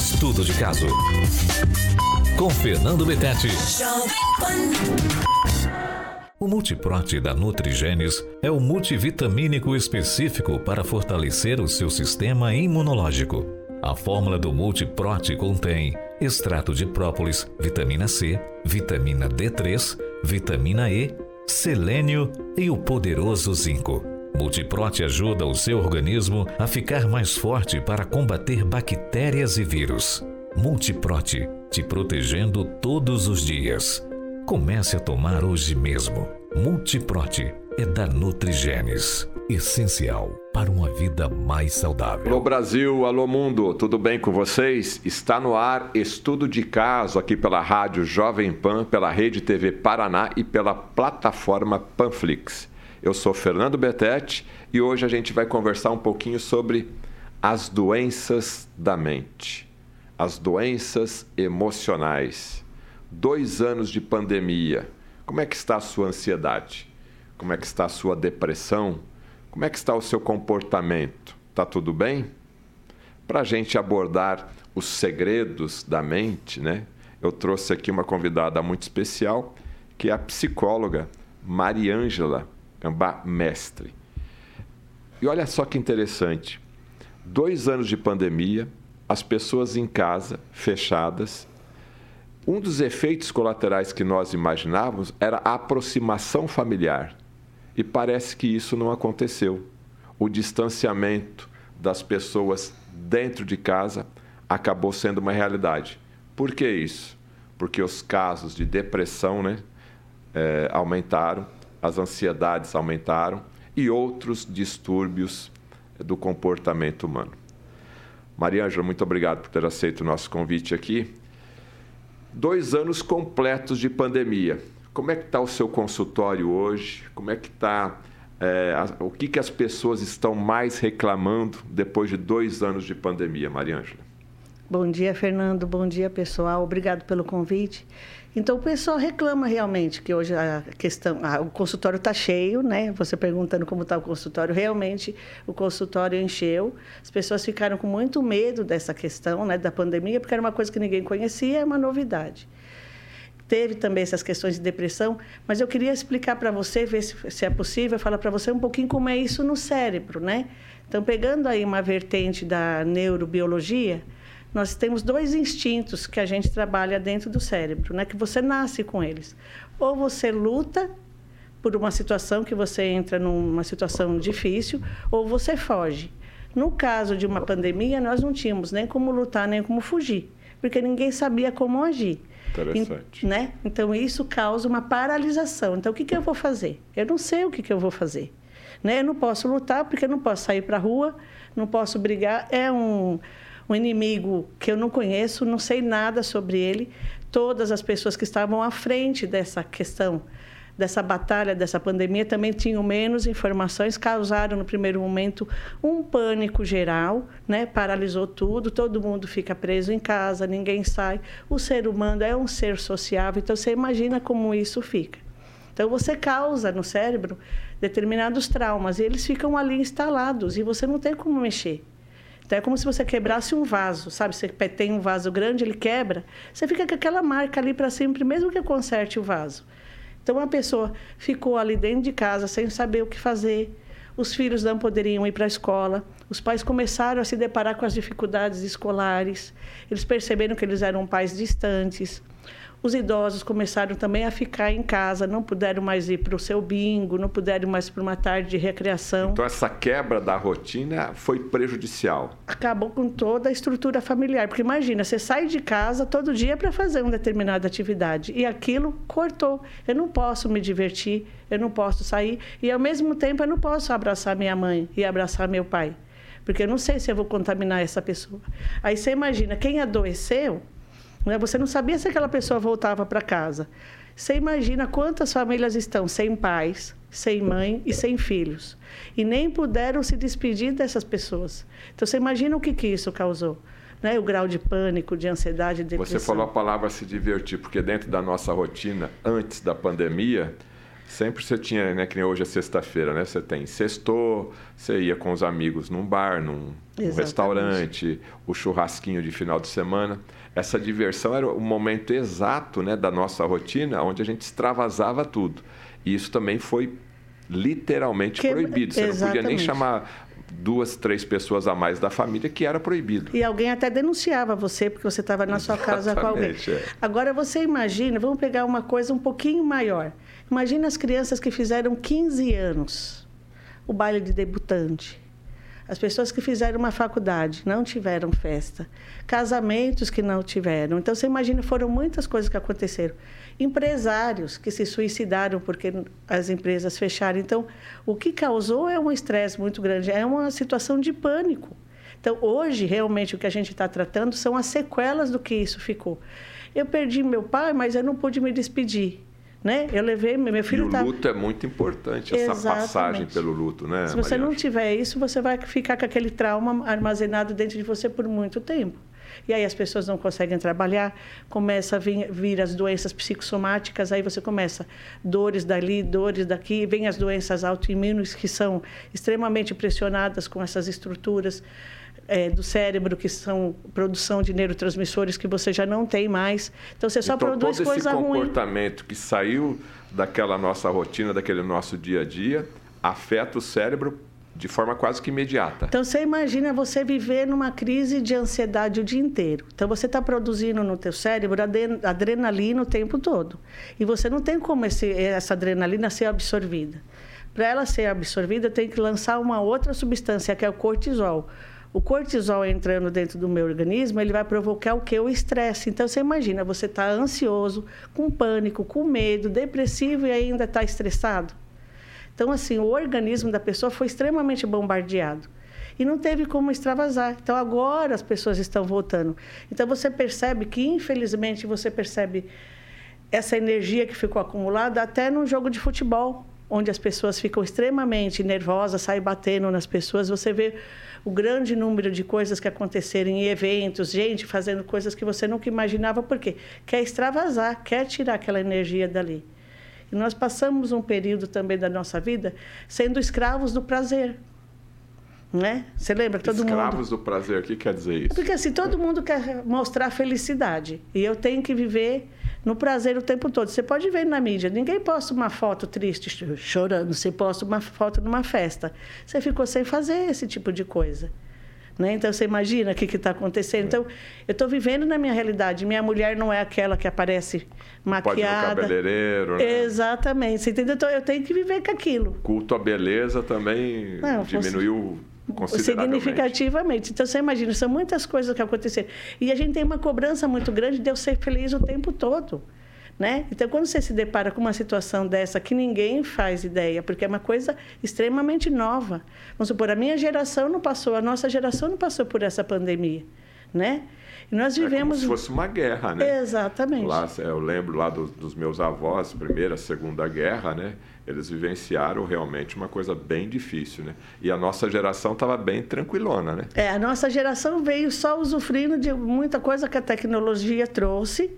Estudo de caso. Com Fernando Betete. O Multiprote da Nutrigenes é o multivitamínico específico para fortalecer o seu sistema imunológico. A fórmula do Multiprote contém extrato de própolis, vitamina C, vitamina D3, vitamina E, selênio e o poderoso zinco. Multiprote ajuda o seu organismo a ficar mais forte para combater bactérias e vírus. Multiprote, te protegendo todos os dias. Comece a tomar hoje mesmo. Multiprote é da Nutrigenes. Essencial para uma vida mais saudável. Alô Brasil, alô mundo, tudo bem com vocês? Está no ar Estudo de Caso aqui pela Rádio Jovem Pan, pela Rede TV Paraná e pela plataforma Panflix. Eu sou Fernando Betete e hoje a gente vai conversar um pouquinho sobre as doenças da mente, as doenças emocionais dois anos de pandemia, como é que está a sua ansiedade? Como é que está a sua depressão? Como é que está o seu comportamento? Está tudo bem? Para a gente abordar os segredos da mente, né? Eu trouxe aqui uma convidada muito especial, que é a psicóloga Mariângela Gambá Mestre. E olha só que interessante. Dois anos de pandemia, as pessoas em casa, fechadas, um dos efeitos colaterais que nós imaginávamos era a aproximação familiar. E parece que isso não aconteceu. O distanciamento das pessoas dentro de casa acabou sendo uma realidade. Por que isso? Porque os casos de depressão né, é, aumentaram, as ansiedades aumentaram e outros distúrbios do comportamento humano. Maria Ângela, muito obrigado por ter aceito o nosso convite aqui dois anos completos de pandemia. Como é que está o seu consultório hoje? Como é que está é, o que, que as pessoas estão mais reclamando depois de dois anos de pandemia, Mariângela? Bom dia, Fernando. Bom dia, pessoal. Obrigado pelo convite. Então, o pessoal reclama realmente que hoje a questão, o consultório está cheio, né? Você perguntando como está o consultório, realmente o consultório encheu. As pessoas ficaram com muito medo dessa questão, né, da pandemia, porque era uma coisa que ninguém conhecia, é uma novidade. Teve também essas questões de depressão, mas eu queria explicar para você, ver se, se é possível, falar para você um pouquinho como é isso no cérebro, né? Então, pegando aí uma vertente da neurobiologia, nós temos dois instintos que a gente trabalha dentro do cérebro, né? Que você nasce com eles. Ou você luta por uma situação que você entra numa situação difícil, ou você foge. No caso de uma pandemia, nós não tínhamos nem como lutar, nem como fugir, porque ninguém sabia como agir. Interessante. né? Então, isso causa uma paralisação. Então, o que, que eu vou fazer? Eu não sei o que, que eu vou fazer. Né? Eu não posso lutar, porque eu não posso sair para a rua, não posso brigar. É um um inimigo que eu não conheço, não sei nada sobre ele. Todas as pessoas que estavam à frente dessa questão, dessa batalha, dessa pandemia, também tinham menos informações, causaram no primeiro momento um pânico geral, né? paralisou tudo, todo mundo fica preso em casa, ninguém sai. O ser humano é um ser sociável, então você imagina como isso fica. Então você causa no cérebro determinados traumas e eles ficam ali instalados e você não tem como mexer. Então é como se você quebrasse um vaso, sabe? Você tem um vaso grande, ele quebra, você fica com aquela marca ali para sempre, mesmo que conserte o vaso. Então a pessoa ficou ali dentro de casa sem saber o que fazer. Os filhos não poderiam ir para a escola. Os pais começaram a se deparar com as dificuldades escolares. Eles perceberam que eles eram pais distantes. Os idosos começaram também a ficar em casa, não puderam mais ir para o seu bingo, não puderam mais para uma tarde de recreação. Então, essa quebra da rotina foi prejudicial. Acabou com toda a estrutura familiar. Porque imagina, você sai de casa todo dia para fazer uma determinada atividade e aquilo cortou. Eu não posso me divertir, eu não posso sair e, ao mesmo tempo, eu não posso abraçar minha mãe e abraçar meu pai. Porque eu não sei se eu vou contaminar essa pessoa. Aí você imagina, quem adoeceu né? Você não sabia se aquela pessoa voltava para casa. Você imagina quantas famílias estão sem pais, sem mãe e sem filhos. E nem puderam se despedir dessas pessoas. Então, você imagina o que, que isso causou. Né? O grau de pânico, de ansiedade, de depressão. Você falou a palavra se divertir, porque dentro da nossa rotina, antes da pandemia, Sempre você tinha, né? Que nem hoje é sexta-feira, né? Você tem sextou, você ia com os amigos num bar, num, num restaurante, o churrasquinho de final de semana. Essa diversão era o momento exato né, da nossa rotina, onde a gente extravasava tudo. E isso também foi literalmente que... proibido. Você Exatamente. não podia nem chamar duas, três pessoas a mais da família que era proibido. E alguém até denunciava você porque você estava na sua casa com alguém. É. Agora você imagina, vamos pegar uma coisa um pouquinho maior. Imagina as crianças que fizeram 15 anos, o baile de debutante. As pessoas que fizeram uma faculdade não tiveram festa. Casamentos que não tiveram. Então, você imagina, foram muitas coisas que aconteceram empresários que se suicidaram porque as empresas fecharam. Então, o que causou é um estresse muito grande, é uma situação de pânico. Então, hoje, realmente, o que a gente está tratando são as sequelas do que isso ficou. Eu perdi meu pai, mas eu não pude me despedir. Né? Eu levei meu filho. E o luto tá... é muito importante essa Exatamente. passagem pelo luto, né? Se você Maria? não tiver isso, você vai ficar com aquele trauma armazenado dentro de você por muito tempo. E aí as pessoas não conseguem trabalhar, começa a vir, vir as doenças psicossomáticas, aí você começa dores dali, dores daqui, vem as doenças autoimunes que são extremamente pressionadas com essas estruturas é, do cérebro que são produção de neurotransmissores que você já não tem mais. Então você só então, produz todo coisa ruim. esse comportamento que saiu daquela nossa rotina, daquele nosso dia a dia, afeta o cérebro de forma quase que imediata. Então você imagina você viver numa crise de ansiedade o dia inteiro. Então você está produzindo no teu cérebro adrenalina o tempo todo e você não tem como esse, essa adrenalina ser absorvida. Para ela ser absorvida, tem que lançar uma outra substância que é o cortisol. O cortisol entrando dentro do meu organismo, ele vai provocar o que? O estresse. Então, você imagina, você está ansioso, com pânico, com medo, depressivo e ainda está estressado. Então, assim, o organismo da pessoa foi extremamente bombardeado. E não teve como extravasar. Então, agora as pessoas estão voltando. Então, você percebe que, infelizmente, você percebe essa energia que ficou acumulada até no jogo de futebol, onde as pessoas ficam extremamente nervosas, saem batendo nas pessoas. Você vê o grande número de coisas que aconteceram em eventos, gente fazendo coisas que você nunca imaginava, porque quer extravasar, quer tirar aquela energia dali. E nós passamos um período também da nossa vida sendo escravos do prazer. Né? Você lembra todo Escravos mundo? Escravos do prazer, o que quer dizer isso? Porque assim, todo mundo quer mostrar felicidade. E eu tenho que viver no prazer o tempo todo. Você pode ver na mídia, ninguém posta uma foto triste, chorando. Você posta uma foto numa festa. Você ficou sem fazer esse tipo de coisa. Né? Então, você imagina o que está acontecendo. Então, eu estou vivendo na minha realidade. Minha mulher não é aquela que aparece maquiada. Pode ir cabeleireiro, né? Exatamente. Você entendeu? Então, eu tenho que viver com aquilo. Culto à beleza também não, diminuiu consideravelmente. Significativamente. Então, você imagina, são muitas coisas que aconteceram. E a gente tem uma cobrança muito grande de eu ser feliz o tempo todo. Né? Então, quando você se depara com uma situação dessa que ninguém faz ideia, porque é uma coisa extremamente nova. Vamos supor, a minha geração não passou, a nossa geração não passou por essa pandemia, né? E nós vivemos... É como se fosse uma guerra, né? Exatamente. Lá, eu lembro lá do, dos meus avós, Primeira, Segunda Guerra, né? Eles vivenciaram realmente uma coisa bem difícil, né? E a nossa geração estava bem tranquilona, né? É, a nossa geração veio só usufruindo de muita coisa que a tecnologia trouxe,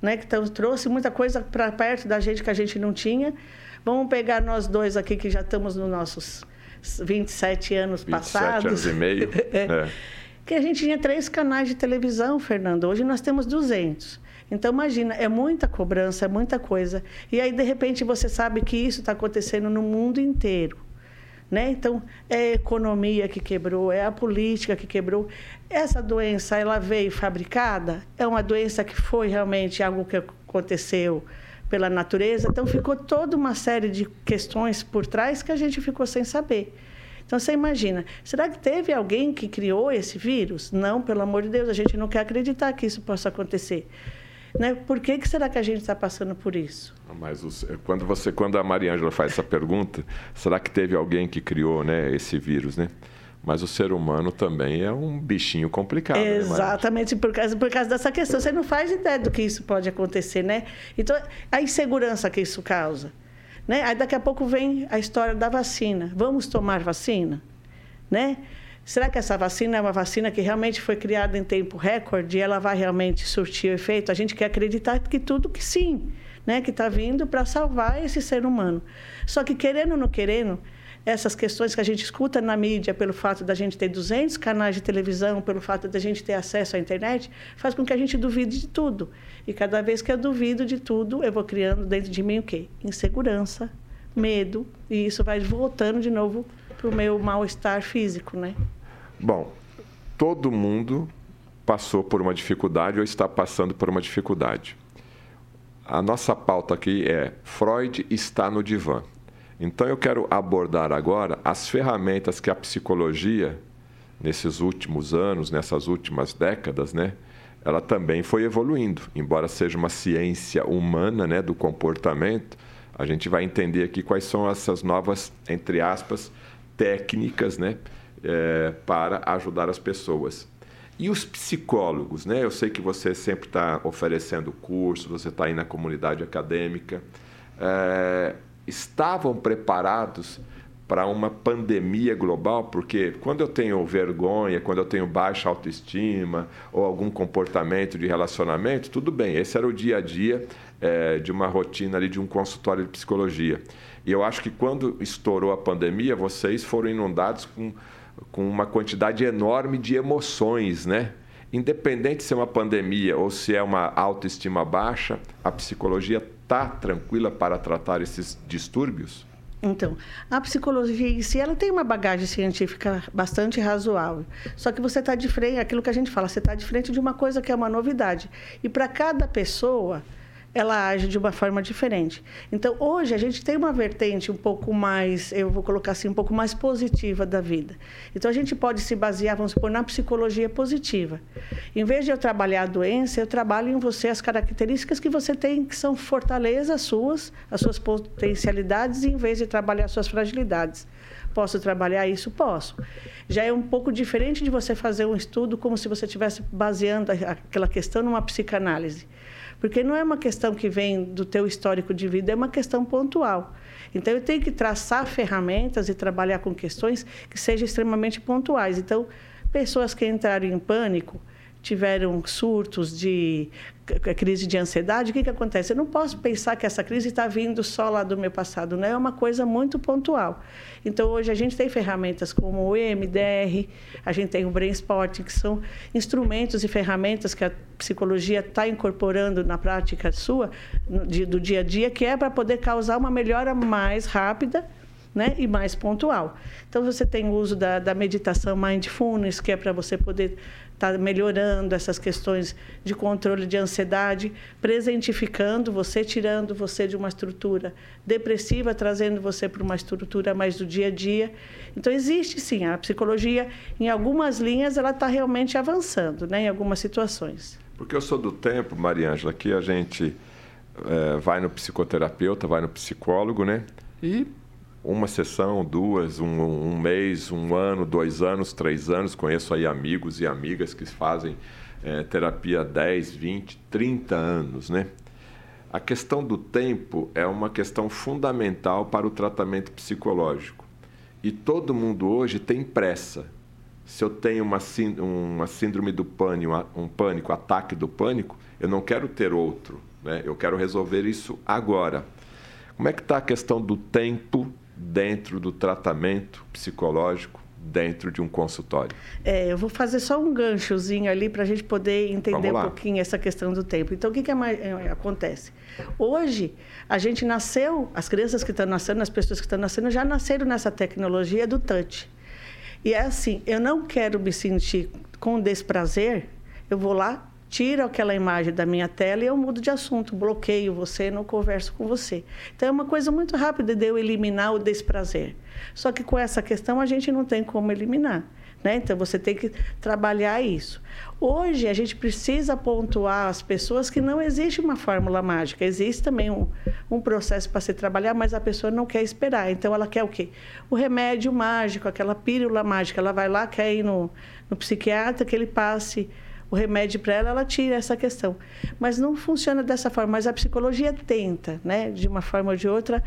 né, que trouxe muita coisa para perto da gente que a gente não tinha. Vamos pegar nós dois aqui que já estamos nos nossos 27 anos 27 passados. 27 anos e meio. é. Que a gente tinha três canais de televisão, Fernando. Hoje nós temos 200. Então, imagina, é muita cobrança, é muita coisa. E aí, de repente, você sabe que isso está acontecendo no mundo inteiro. Né? Então, é a economia que quebrou, é a política que quebrou. Essa doença, ela veio fabricada? É uma doença que foi realmente algo que aconteceu pela natureza? Então, ficou toda uma série de questões por trás que a gente ficou sem saber. Então, você imagina, será que teve alguém que criou esse vírus? Não, pelo amor de Deus, a gente não quer acreditar que isso possa acontecer. Né? Por que, que será que a gente está passando por isso? Mas os, quando você, quando a Mariângela faz essa pergunta, será que teve alguém que criou, né, esse vírus, né? Mas o ser humano também é um bichinho complicado. Né, Exatamente, né, por, causa, por causa dessa questão. Você não faz ideia do que isso pode acontecer, né? Então, a insegurança que isso causa. Né? Aí daqui a pouco vem a história da vacina. Vamos tomar vacina? Né? Será que essa vacina é uma vacina que realmente foi criada em tempo recorde e ela vai realmente surtir o efeito? A gente quer acreditar que tudo que sim. né, que está vindo para salvar esse ser humano. Só que querendo ou não querendo, essas questões que a gente escuta na mídia pelo fato da gente ter 200 canais de televisão, pelo fato da gente ter acesso à internet, faz com que a gente duvide de tudo. E cada vez que eu duvido de tudo, eu vou criando dentro de mim o quê? Insegurança, medo, e isso vai voltando de novo para o meu mal-estar físico, né? Bom, todo mundo passou por uma dificuldade ou está passando por uma dificuldade. A nossa pauta aqui é Freud está no divã. Então eu quero abordar agora as ferramentas que a psicologia nesses últimos anos, nessas últimas décadas, né, ela também foi evoluindo. Embora seja uma ciência humana, né, do comportamento, a gente vai entender aqui quais são essas novas, entre aspas, técnicas, né, é, para ajudar as pessoas. E os psicólogos, né? Eu sei que você sempre está oferecendo curso, você está aí na comunidade acadêmica. É, estavam preparados para uma pandemia global, porque quando eu tenho vergonha, quando eu tenho baixa autoestima ou algum comportamento de relacionamento, tudo bem, esse era o dia a dia é, de uma rotina ali de um consultório de psicologia. E eu acho que quando estourou a pandemia, vocês foram inundados com, com uma quantidade enorme de emoções, né? Independente se é uma pandemia ou se é uma autoestima baixa, a psicologia está tranquila para tratar esses distúrbios? Então, a psicologia em si, ela tem uma bagagem científica bastante razoável. Só que você está de frente, aquilo que a gente fala, você está de frente de uma coisa que é uma novidade. E para cada pessoa, ela age de uma forma diferente. Então, hoje a gente tem uma vertente um pouco mais, eu vou colocar assim, um pouco mais positiva da vida. Então, a gente pode se basear, vamos supor, na psicologia positiva. Em vez de eu trabalhar a doença, eu trabalho em você as características que você tem, que são fortalezas suas, as suas potencialidades, em vez de trabalhar as suas fragilidades. Posso trabalhar isso? Posso. Já é um pouco diferente de você fazer um estudo como se você estivesse baseando aquela questão numa psicanálise. Porque não é uma questão que vem do teu histórico de vida, é uma questão pontual. Então, eu tenho que traçar ferramentas e trabalhar com questões que sejam extremamente pontuais. Então, pessoas que entraram em pânico, tiveram surtos de crise de ansiedade, o que, que acontece? Eu não posso pensar que essa crise está vindo só lá do meu passado, né? é uma coisa muito pontual. Então, hoje a gente tem ferramentas como o EMDR, a gente tem o Brain Sport, que são instrumentos e ferramentas que a psicologia está incorporando na prática sua, do dia a dia, que é para poder causar uma melhora mais rápida né? e mais pontual. Então, você tem o uso da, da meditação mindfulness, que é para você poder estar tá melhorando essas questões de controle de ansiedade, presentificando você, tirando você de uma estrutura depressiva, trazendo você para uma estrutura mais do dia a dia. Então, existe sim, a psicologia, em algumas linhas, ela está realmente avançando, né? em algumas situações. Porque eu sou do tempo, Mariângela, que a gente é, vai no psicoterapeuta, vai no psicólogo, né? E uma sessão, duas, um, um, mês, um ano, dois anos, três anos. Conheço aí amigos e amigas que fazem é, terapia 10, 20, 30 anos, né? A questão do tempo é uma questão fundamental para o tratamento psicológico. E todo mundo hoje tem pressa. Se eu tenho uma, uma síndrome do pânico, um pânico, ataque do pânico, eu não quero ter outro. Né? Eu quero resolver isso agora. Como é que está a questão do tempo dentro do tratamento psicológico dentro de um consultório? É, eu vou fazer só um ganchozinho ali para a gente poder entender um pouquinho essa questão do tempo. Então, o que, que é, é, acontece? Hoje, a gente nasceu, as crianças que estão nascendo, as pessoas que estão nascendo, já nasceram nessa tecnologia do touch. E é assim, eu não quero me sentir com desprazer, eu vou lá, tiro aquela imagem da minha tela e eu mudo de assunto, bloqueio você, não converso com você. Então é uma coisa muito rápida de eu eliminar o desprazer. Só que com essa questão a gente não tem como eliminar. Né? Então você tem que trabalhar isso. Hoje a gente precisa pontuar as pessoas que não existe uma fórmula mágica, existe também um, um processo para se trabalhar, mas a pessoa não quer esperar. Então ela quer o quê? O remédio mágico, aquela pílula mágica. Ela vai lá, quer ir no, no psiquiatra que ele passe o remédio para ela, ela tira essa questão. Mas não funciona dessa forma. Mas a psicologia tenta, né, de uma forma ou de outra,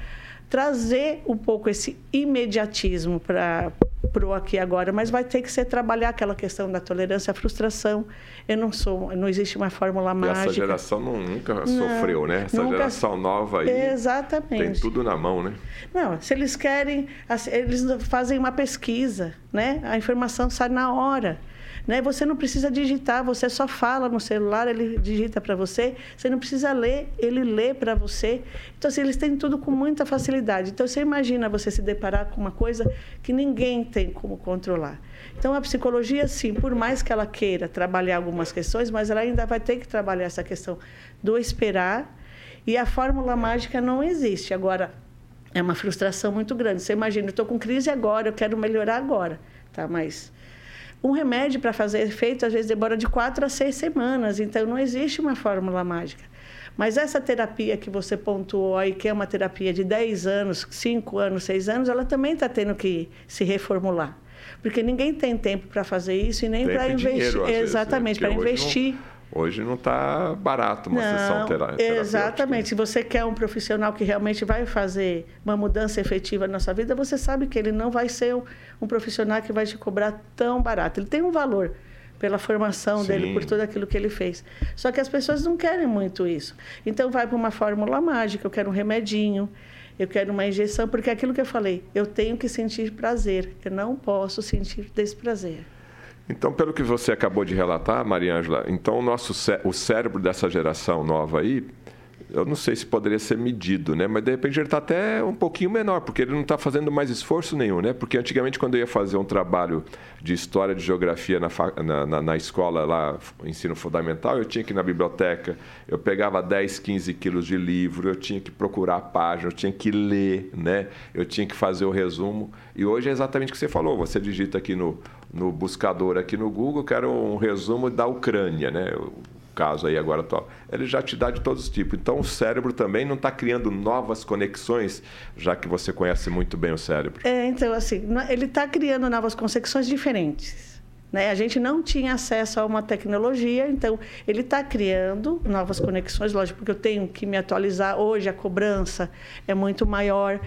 trazer um pouco esse imediatismo para pro aqui agora, mas vai ter que ser trabalhar aquela questão da tolerância à frustração. Eu não sou, não existe uma fórmula mágica. E essa geração não, nunca não, sofreu, né? Essa nunca... geração nova aí Exatamente. tem tudo na mão, né? Não, se eles querem, eles fazem uma pesquisa, né? A informação sai na hora. Né? Você não precisa digitar, você só fala no celular, ele digita para você. Você não precisa ler, ele lê para você. Então, assim, eles têm tudo com muita facilidade. Então, você imagina você se deparar com uma coisa que ninguém tem como controlar. Então, a psicologia, sim, por mais que ela queira trabalhar algumas questões, mas ela ainda vai ter que trabalhar essa questão do esperar. E a fórmula mágica não existe. Agora, é uma frustração muito grande. Você imagina, eu estou com crise agora, eu quero melhorar agora, tá? Mas um remédio para fazer efeito, às vezes, demora de quatro a seis semanas, então não existe uma fórmula mágica. Mas essa terapia que você pontuou aí, que é uma terapia de 10 anos, 5 anos, 6 anos, ela também está tendo que se reformular. Porque ninguém tem tempo para fazer isso e nem para investir. Exatamente, né? para investir. Não Hoje não está barato uma não, sessão terapêutica. Exatamente. Se você quer um profissional que realmente vai fazer uma mudança efetiva na sua vida, você sabe que ele não vai ser um, um profissional que vai te cobrar tão barato. Ele tem um valor pela formação Sim. dele, por tudo aquilo que ele fez. Só que as pessoas não querem muito isso. Então vai para uma fórmula mágica, eu quero um remedinho, eu quero uma injeção, porque é aquilo que eu falei, eu tenho que sentir prazer, eu não posso sentir desprazer. Então, pelo que você acabou de relatar, Maria Ângela, então o nosso cé o cérebro dessa geração nova aí, eu não sei se poderia ser medido, né? Mas de repente ele está até um pouquinho menor, porque ele não está fazendo mais esforço nenhum, né? Porque antigamente, quando eu ia fazer um trabalho de história de geografia na, na, na, na escola lá, ensino fundamental, eu tinha que ir na biblioteca, eu pegava 10, 15 quilos de livro, eu tinha que procurar a página, eu tinha que ler, né? Eu tinha que fazer o resumo. E hoje é exatamente o que você falou, você digita aqui no no buscador aqui no Google, quero um resumo da Ucrânia, né? O caso aí agora atual. Ele já te dá de todos os tipos. Então o cérebro também não está criando novas conexões, já que você conhece muito bem o cérebro. É, então assim, ele está criando novas conexões diferentes. Né? A gente não tinha acesso a uma tecnologia, então ele está criando novas conexões, lógico, porque eu tenho que me atualizar. Hoje a cobrança é muito maior,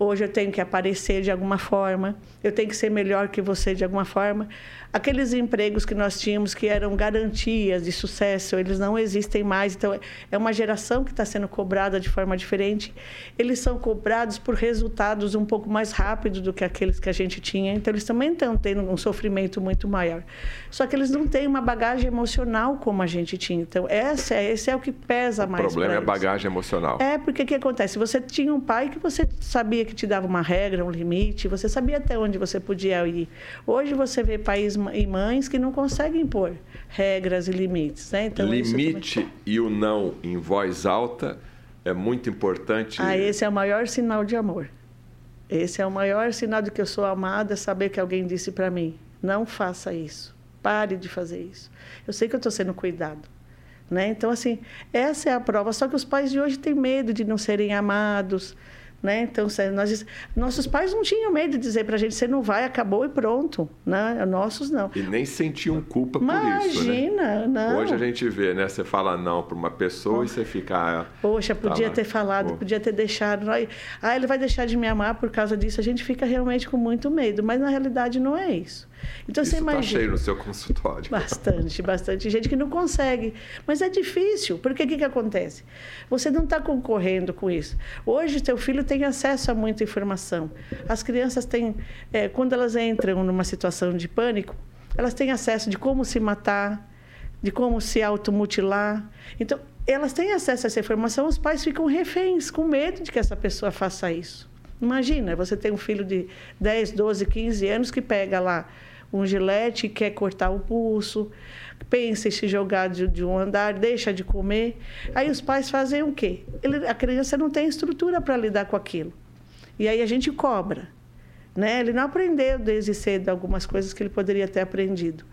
hoje eu tenho que aparecer de alguma forma, eu tenho que ser melhor que você de alguma forma. Aqueles empregos que nós tínhamos que eram garantias de sucesso, eles não existem mais. Então, é uma geração que está sendo cobrada de forma diferente. Eles são cobrados por resultados um pouco mais rápidos do que aqueles que a gente tinha. Então, eles também estão tendo um sofrimento muito maior. Só que eles não têm uma bagagem emocional como a gente tinha. Então, essa, é, esse é o que pesa mais. O problema é a bagagem emocional. É, porque o que acontece? Você tinha um pai que você sabia que te dava uma regra, um limite, você sabia até onde você podia ir. Hoje você vê país e mães que não conseguem impor regras e limites. Né? Então, Limite também... e o não em voz alta é muito importante. Ah, esse é o maior sinal de amor. Esse é o maior sinal de que eu sou amada, é saber que alguém disse para mim: não faça isso, pare de fazer isso. Eu sei que eu estou sendo cuidado. Né? Então, assim, essa é a prova. Só que os pais de hoje têm medo de não serem amados, né? Então, nós, nossos pais não tinham medo de dizer para a gente, você não vai, acabou e pronto. Né? Nossos não. E nem sentiam culpa Imagina, por isso. Né? Imagina, não. Hoje a gente vê, né? Você fala não para uma pessoa oh. e você fica. Ah, Poxa, podia tá ter falado, oh. podia ter deixado. Ah, ele vai deixar de me amar por causa disso. A gente fica realmente com muito medo, mas na realidade não é isso. Então Isso você tá imagina. Está cheio no seu consultório. Bastante, bastante. Gente que não consegue. Mas é difícil, porque o que, que acontece? Você não está concorrendo com isso. Hoje, seu filho tem acesso a muita informação. As crianças têm, é, quando elas entram numa situação de pânico, elas têm acesso de como se matar, de como se automutilar. Então, elas têm acesso a essa informação, os pais ficam reféns, com medo de que essa pessoa faça isso. Imagina, você tem um filho de 10, 12, 15 anos que pega lá um gilete quer cortar o pulso, pensa em se jogar de, de, um andar, deixa de comer. Aí os pais fazem o quê? Ele, a criança não tem estrutura para lidar com aquilo. E aí a gente cobra. Né? Ele não aprendeu desde cedo algumas coisas que ele poderia ter aprendido.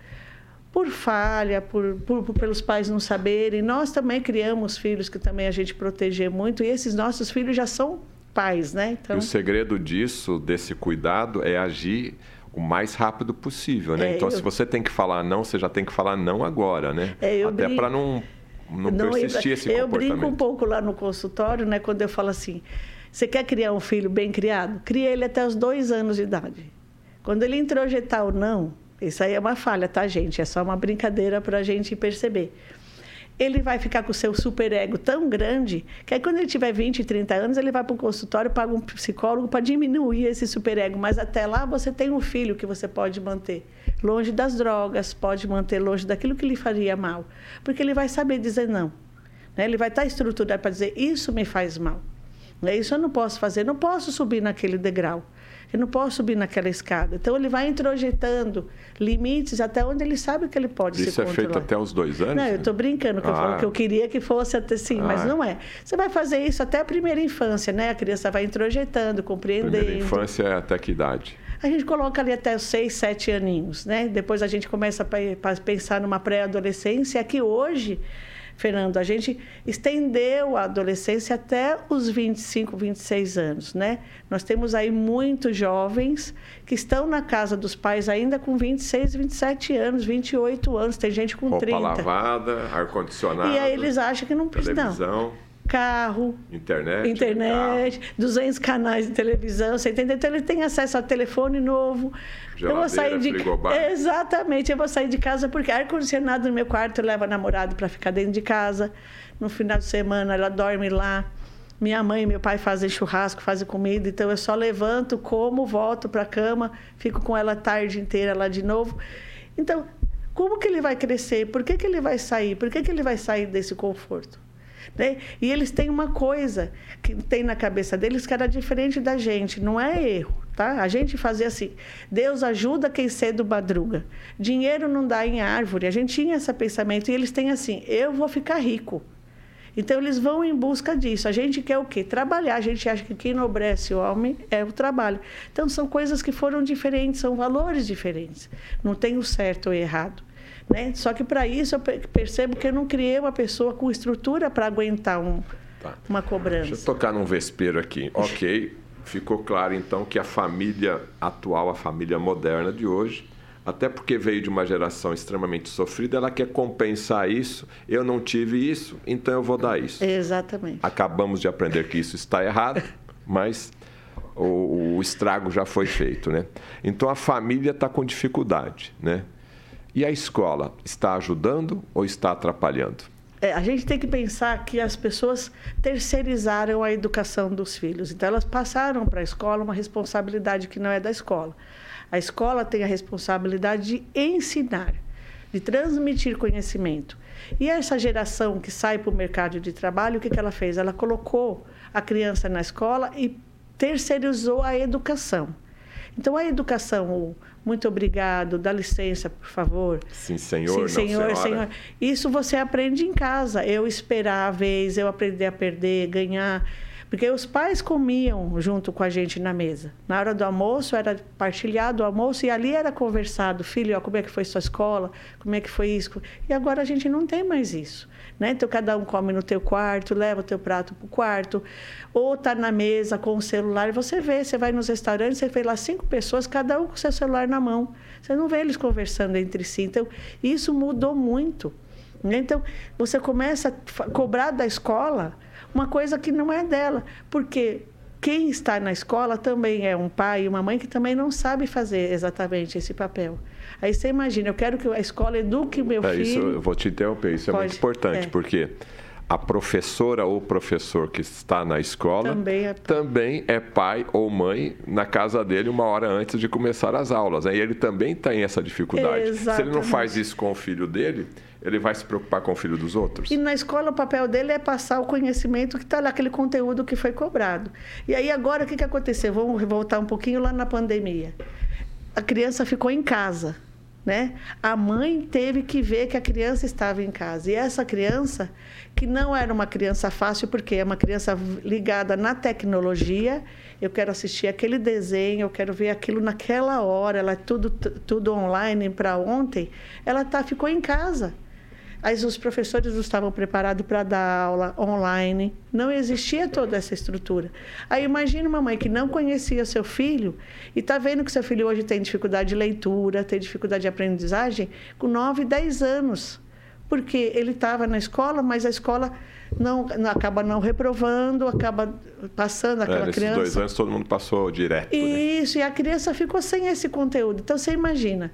Por falha, por, por, por, pelos pais não saberem. Nós também criamos filhos que também a gente proteger muito, e esses nossos filhos já são pais, né? Então... E o segredo disso, desse cuidado, é agir o mais rápido possível, né? É, então, eu... se você tem que falar não, você já tem que falar não agora, né? É, Até para não, não, não persistir eu, esse eu comportamento. Eu brinco um pouco lá no consultório, né? Quando eu falo assim, você quer criar um filho bem criado? Cria ele até os dois anos de idade. Quando ele introjetar o não, isso aí é uma falha, tá, gente? É só uma brincadeira para a gente perceber ele vai ficar com o seu superego tão grande que aí quando ele tiver 20, 30 anos, ele vai para o consultório, paga um psicólogo para diminuir esse superego. Mas até lá você tem um filho que você pode manter longe das drogas, pode manter longe daquilo que lhe faria mal. Porque ele vai saber dizer não. Né? Ele vai estar estruturado para dizer isso me faz mal. Né? Isso eu não posso fazer, não posso subir naquele degrau. Eu não posso subir naquela escada. Então, ele vai introjetando limites até onde ele sabe que ele pode Isso se controlar. Isso é feito até os dois anos? Não, eu estou brincando, que, ah. eu que eu queria que fosse até sim, ah. mas não é. Você vai fazer isso até a primeira infância, né? A criança vai introjetando, compreendendo. Primeira infância é até que idade? A gente coloca ali até os seis, sete aninhos, né? Depois a gente começa a pensar numa pré-adolescência, que hoje Fernando, a gente estendeu a adolescência até os 25, 26 anos, né? Nós temos aí muitos jovens que estão na casa dos pais ainda com 26, 27 anos, 28 anos, tem gente com Roupa 30. lavada, ar-condicionado. E aí eles acham que não precisa. Televisão. Não carro, internet, internet carro. 200 canais de televisão, você entendeu? Então ele tem acesso a telefone novo. Eu vou sair de Exatamente, eu vou sair de casa porque ar condicionado no meu quarto leva namorado para ficar dentro de casa. No final de semana ela dorme lá. Minha mãe e meu pai fazem churrasco, fazem comida, então eu só levanto, como, volto para a cama, fico com ela a tarde inteira lá de novo. Então, como que ele vai crescer? Por que, que ele vai sair? Por que, que ele vai sair desse conforto? Né? E eles têm uma coisa que tem na cabeça deles que era diferente da gente, não é erro. Tá? A gente fazia assim: Deus ajuda quem cedo madruga. Dinheiro não dá em árvore. A gente tinha esse pensamento e eles têm assim: eu vou ficar rico. Então eles vão em busca disso. A gente quer o quê? Trabalhar. A gente acha que quem enobrece o homem é o trabalho. Então são coisas que foram diferentes, são valores diferentes. Não tem o certo ou errado. Né? Só que para isso eu percebo que eu não criei uma pessoa com estrutura para aguentar um, tá. uma cobrança. Deixa eu tocar num vespeiro aqui. Ok, ficou claro então que a família atual, a família moderna de hoje, até porque veio de uma geração extremamente sofrida, ela quer compensar isso. Eu não tive isso, então eu vou dar isso. Exatamente. Acabamos de aprender que isso está errado, mas o, o estrago já foi feito, né? Então a família está com dificuldade, né? E a escola está ajudando ou está atrapalhando? É, a gente tem que pensar que as pessoas terceirizaram a educação dos filhos. Então, elas passaram para a escola uma responsabilidade que não é da escola. A escola tem a responsabilidade de ensinar, de transmitir conhecimento. E essa geração que sai para o mercado de trabalho, o que, que ela fez? Ela colocou a criança na escola e terceirizou a educação. Então, a educação, muito obrigado, dá licença, por favor. Sim, senhor, Sim, senhor, não, senhor. Isso você aprende em casa. Eu esperar a vez, eu aprender a perder, ganhar. Porque os pais comiam junto com a gente na mesa. Na hora do almoço era partilhado o almoço e ali era conversado, filho, ó, como é que foi sua escola, como é que foi isso. E agora a gente não tem mais isso. Né? Então, cada um come no teu quarto, leva o teu prato para o quarto, ou está na mesa com o celular. Você vê, você vai nos restaurantes, você vê lá cinco pessoas, cada um com seu celular na mão. Você não vê eles conversando entre si. Então, isso mudou muito. Né? Então, você começa a cobrar da escola uma coisa que não é dela, porque quem está na escola também é um pai e uma mãe que também não sabe fazer exatamente esse papel. Aí você imagina, eu quero que a escola eduque meu é, filho. Isso, eu vou te interromper, isso Pode, é muito importante, é. porque a professora ou professor que está na escola também é... também é, pai ou mãe na casa dele uma hora antes de começar as aulas. Aí ele também tem essa dificuldade. Exatamente. Se ele não faz isso com o filho dele, ele vai se preocupar com o filho dos outros. E na escola o papel dele é passar o conhecimento que está lá, aquele conteúdo que foi cobrado. E aí agora o que, que aconteceu? Vamos voltar um pouquinho lá na pandemia. A criança ficou em casa né? A mãe teve que ver que a criança estava em casa. E essa criança, que não era uma criança fácil, porque é uma criança ligada na tecnologia, eu quero assistir aquele desenho, eu quero ver aquilo naquela hora, ela é tudo, tudo online para ontem, ela tá, ficou em casa. Aí os professores não estavam preparados para dar aula online, não existia toda essa estrutura. Aí imagine uma mãe que não conhecia seu filho e está vendo que seu filho hoje tem dificuldade de leitura, tem dificuldade de aprendizagem com 9, 10 anos. porque ele estava na escola, mas a escola não, não, acaba não reprovando, acaba passando aquela é, criança. dois anos todo mundo passou direto. Né? Isso, né? e a criança ficou sem esse conteúdo. Então você imagina.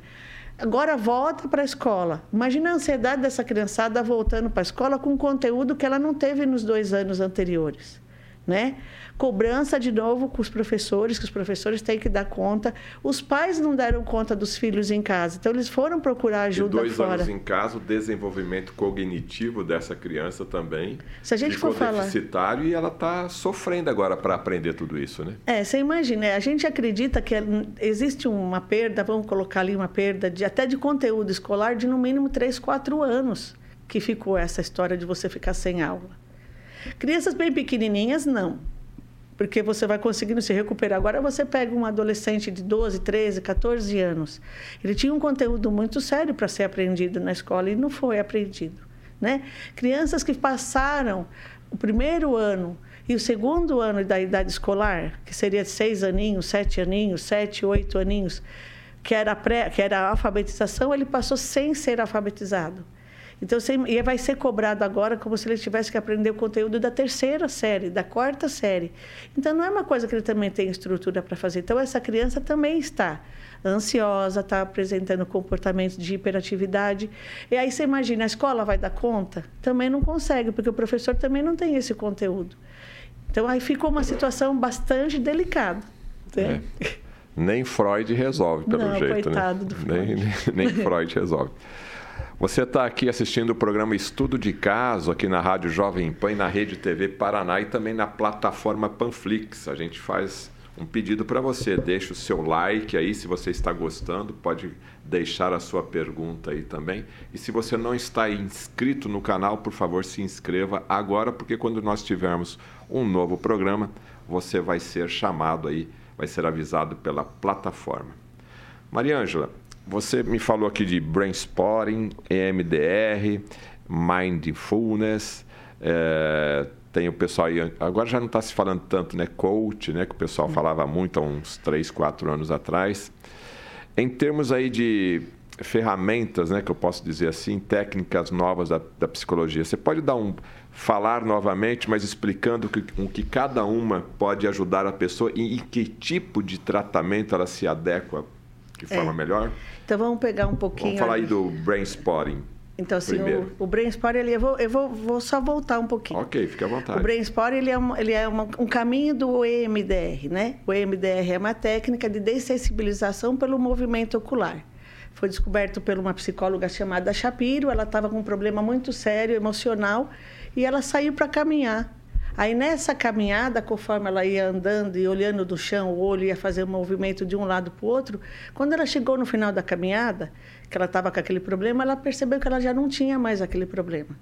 Agora volta para a escola. Imagina a ansiedade dessa criançada voltando para a escola com conteúdo que ela não teve nos dois anos anteriores né? Cobrança de novo com os professores, que os professores têm que dar conta. Os pais não deram conta dos filhos em casa, então eles foram procurar ajuda e dois fora. anos em casa, o desenvolvimento cognitivo dessa criança também. Se a gente for falar deficitário e ela está sofrendo agora para aprender tudo isso, né? É, você imagina, a gente acredita que existe uma perda, vamos colocar ali uma perda de até de conteúdo escolar de no mínimo 3, 4 anos que ficou essa história de você ficar sem aula. Crianças bem pequenininhas, não. Porque você vai conseguindo se recuperar. Agora você pega um adolescente de 12, 13, 14 anos. Ele tinha um conteúdo muito sério para ser aprendido na escola e não foi aprendido. Né? Crianças que passaram o primeiro ano e o segundo ano da idade escolar, que seria seis aninhos, sete aninhos, sete, oito aninhos, que era, pré, que era alfabetização, ele passou sem ser alfabetizado. Então, você, e vai ser cobrado agora como se ele tivesse que aprender o conteúdo da terceira série, da quarta série. Então, não é uma coisa que ele também tem estrutura para fazer. Então, essa criança também está ansiosa, está apresentando comportamentos de hiperatividade. E aí você imagina, a escola vai dar conta? Também não consegue, porque o professor também não tem esse conteúdo. Então, aí ficou uma situação bastante delicada. Né? É. Nem Freud resolve, pelo não, jeito. Né? Coitado né? do Freud. Nem, nem, nem Freud resolve. Você está aqui assistindo o programa Estudo de Caso, aqui na Rádio Jovem Pan e na Rede TV Paraná e também na plataforma Panflix. A gente faz um pedido para você. Deixe o seu like aí se você está gostando, pode deixar a sua pergunta aí também. E se você não está inscrito no canal, por favor, se inscreva agora, porque quando nós tivermos um novo programa, você vai ser chamado aí, vai ser avisado pela plataforma. Maria Ângela, você me falou aqui de Brainspotting, EMDR, Mindfulness. É, tem o pessoal aí, agora já não está se falando tanto, né? Coach, né? Que o pessoal hum. falava muito há uns 3, 4 anos atrás. Em termos aí de ferramentas, né? Que eu posso dizer assim, técnicas novas da, da psicologia. Você pode dar um falar novamente, mas explicando que, com que cada uma pode ajudar a pessoa e em que tipo de tratamento ela se adequa de forma é. melhor? Então vamos pegar um pouquinho. Vamos falar aí do brain spotting. Então, assim, o, o brain spotting, ele, eu, vou, eu vou, vou só voltar um pouquinho. Ok, fique à vontade. O brain spotting, ele é, um, ele é uma, um caminho do EMDR, né? O EMDR é uma técnica de dessensibilização pelo movimento ocular. Foi descoberto por uma psicóloga chamada Shapiro. Ela estava com um problema muito sério, emocional, e ela saiu para caminhar. Aí nessa caminhada, conforme ela ia andando e olhando do chão, o olho ia fazer um movimento de um lado para o outro, quando ela chegou no final da caminhada, que ela estava com aquele problema, ela percebeu que ela já não tinha mais aquele problema.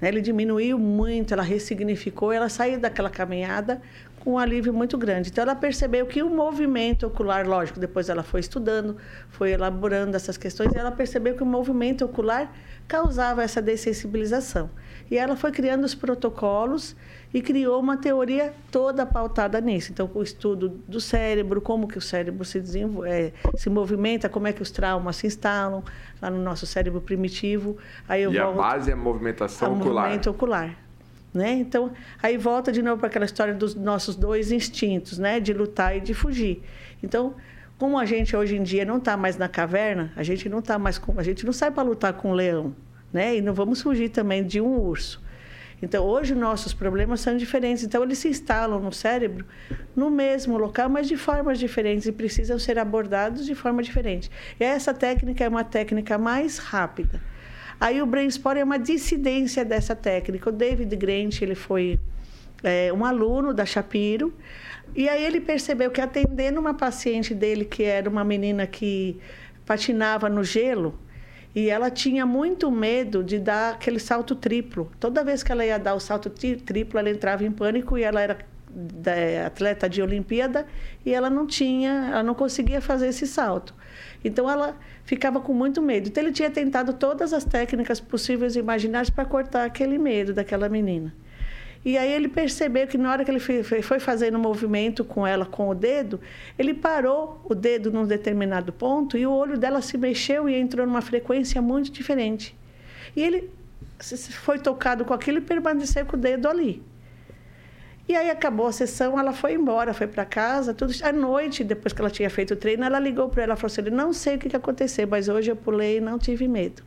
Né? Ele diminuiu muito, ela ressignificou, ela saiu daquela caminhada com um alívio muito grande. Então, ela percebeu que o movimento ocular, lógico, depois ela foi estudando, foi elaborando essas questões, e ela percebeu que o movimento ocular causava essa dessensibilização. E ela foi criando os protocolos e criou uma teoria toda pautada nisso. Então, o estudo do cérebro, como que o cérebro se desenvolve, é, se movimenta, como é que os traumas se instalam lá no nosso cérebro primitivo. Aí eu e volto, a base é a movimentação a ocular. movimento ocular. Né? Então, aí volta de novo para aquela história dos nossos dois instintos, né? De lutar e de fugir. Então, como a gente hoje em dia não está mais na caverna, a gente não tá mais com, a gente não sai para lutar com um leão, né? E não vamos fugir também de um urso. Então, hoje nossos problemas são diferentes. Então, eles se instalam no cérebro no mesmo local, mas de formas diferentes e precisam ser abordados de forma diferente. E essa técnica é uma técnica mais rápida. Aí o brainstorm é uma dissidência dessa técnica. O David Grant, ele foi é, um aluno da Shapiro, e aí ele percebeu que atendendo uma paciente dele, que era uma menina que patinava no gelo, e ela tinha muito medo de dar aquele salto triplo. Toda vez que ela ia dar o salto triplo, ela entrava em pânico e ela era atleta de Olimpíada e ela não tinha, ela não conseguia fazer esse salto. Então ela ficava com muito medo. Então ele tinha tentado todas as técnicas possíveis e imaginárias para cortar aquele medo daquela menina. E aí ele percebeu que na hora que ele foi fazendo um movimento com ela com o dedo, ele parou o dedo num determinado ponto e o olho dela se mexeu e entrou numa frequência muito diferente. E ele foi tocado com aquilo e permaneceu com o dedo ali. E aí acabou a sessão, ela foi embora, foi para casa, tudo. À noite, depois que ela tinha feito o treino, ela ligou para ela e falou assim: "Não sei o que aconteceu, mas hoje eu pulei e não tive medo".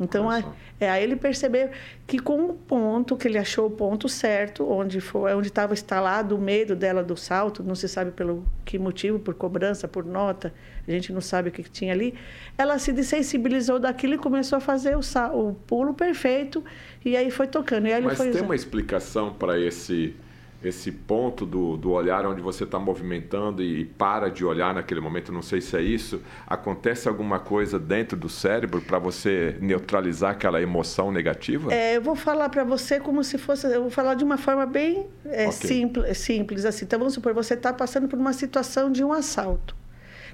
Então, a, é, aí ele percebeu que com o ponto, que ele achou o ponto certo, onde foi, onde estava instalado o medo dela do salto, não se sabe pelo que motivo, por cobrança, por nota, a gente não sabe o que, que tinha ali, ela se desensibilizou daquilo e começou a fazer o, o pulo perfeito, e aí foi tocando. Aí Mas tem usando. uma explicação para esse esse ponto do, do olhar onde você está movimentando e para de olhar naquele momento, não sei se é isso, acontece alguma coisa dentro do cérebro para você neutralizar aquela emoção negativa? É, eu vou falar para você como se fosse, eu vou falar de uma forma bem é, okay. simples, simples assim. Então vamos supor, você está passando por uma situação de um assalto,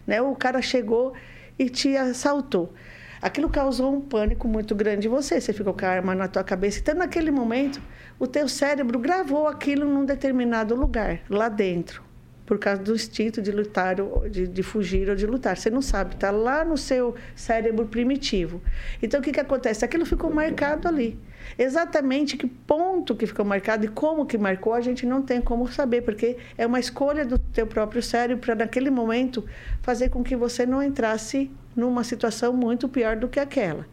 né? O cara chegou e te assaltou. Aquilo causou um pânico muito grande em você. Você ficou com a arma na tua cabeça. Então, naquele momento, o teu cérebro gravou aquilo num determinado lugar, lá dentro, por causa do instinto de lutar, de, de fugir ou de lutar. Você não sabe, está lá no seu cérebro primitivo. Então, o que, que acontece? Aquilo ficou marcado ali. Exatamente que ponto que ficou marcado e como que marcou, a gente não tem como saber, porque é uma escolha do teu próprio cérebro para, naquele momento, fazer com que você não entrasse numa situação muito pior do que aquela.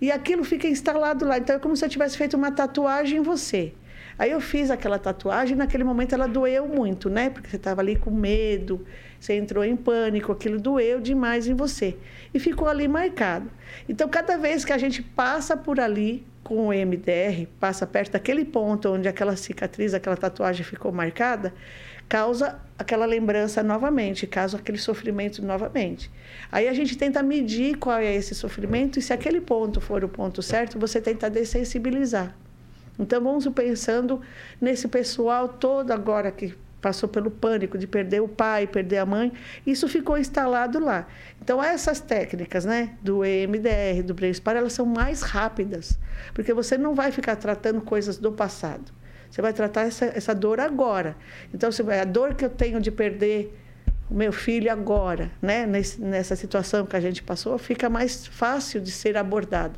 E aquilo fica instalado lá. Então é como se eu tivesse feito uma tatuagem em você. Aí eu fiz aquela tatuagem, naquele momento ela doeu muito, né? Porque você estava ali com medo, você entrou em pânico, aquilo doeu demais em você. E ficou ali marcado. Então, cada vez que a gente passa por ali com o MDR, passa perto daquele ponto onde aquela cicatriz, aquela tatuagem ficou marcada, causa aquela lembrança novamente, causa aquele sofrimento novamente. Aí a gente tenta medir qual é esse sofrimento e se aquele ponto for o ponto certo, você tenta dessensibilizar. Então vamos pensando nesse pessoal todo agora que passou pelo pânico de perder o pai, perder a mãe, isso ficou instalado lá. Então essas técnicas, né, do EMDR, do Brain Spa, elas são mais rápidas, porque você não vai ficar tratando coisas do passado. Você vai tratar essa, essa dor agora. Então, você vai, a dor que eu tenho de perder o meu filho agora, né? Nesse, nessa situação que a gente passou, fica mais fácil de ser abordada.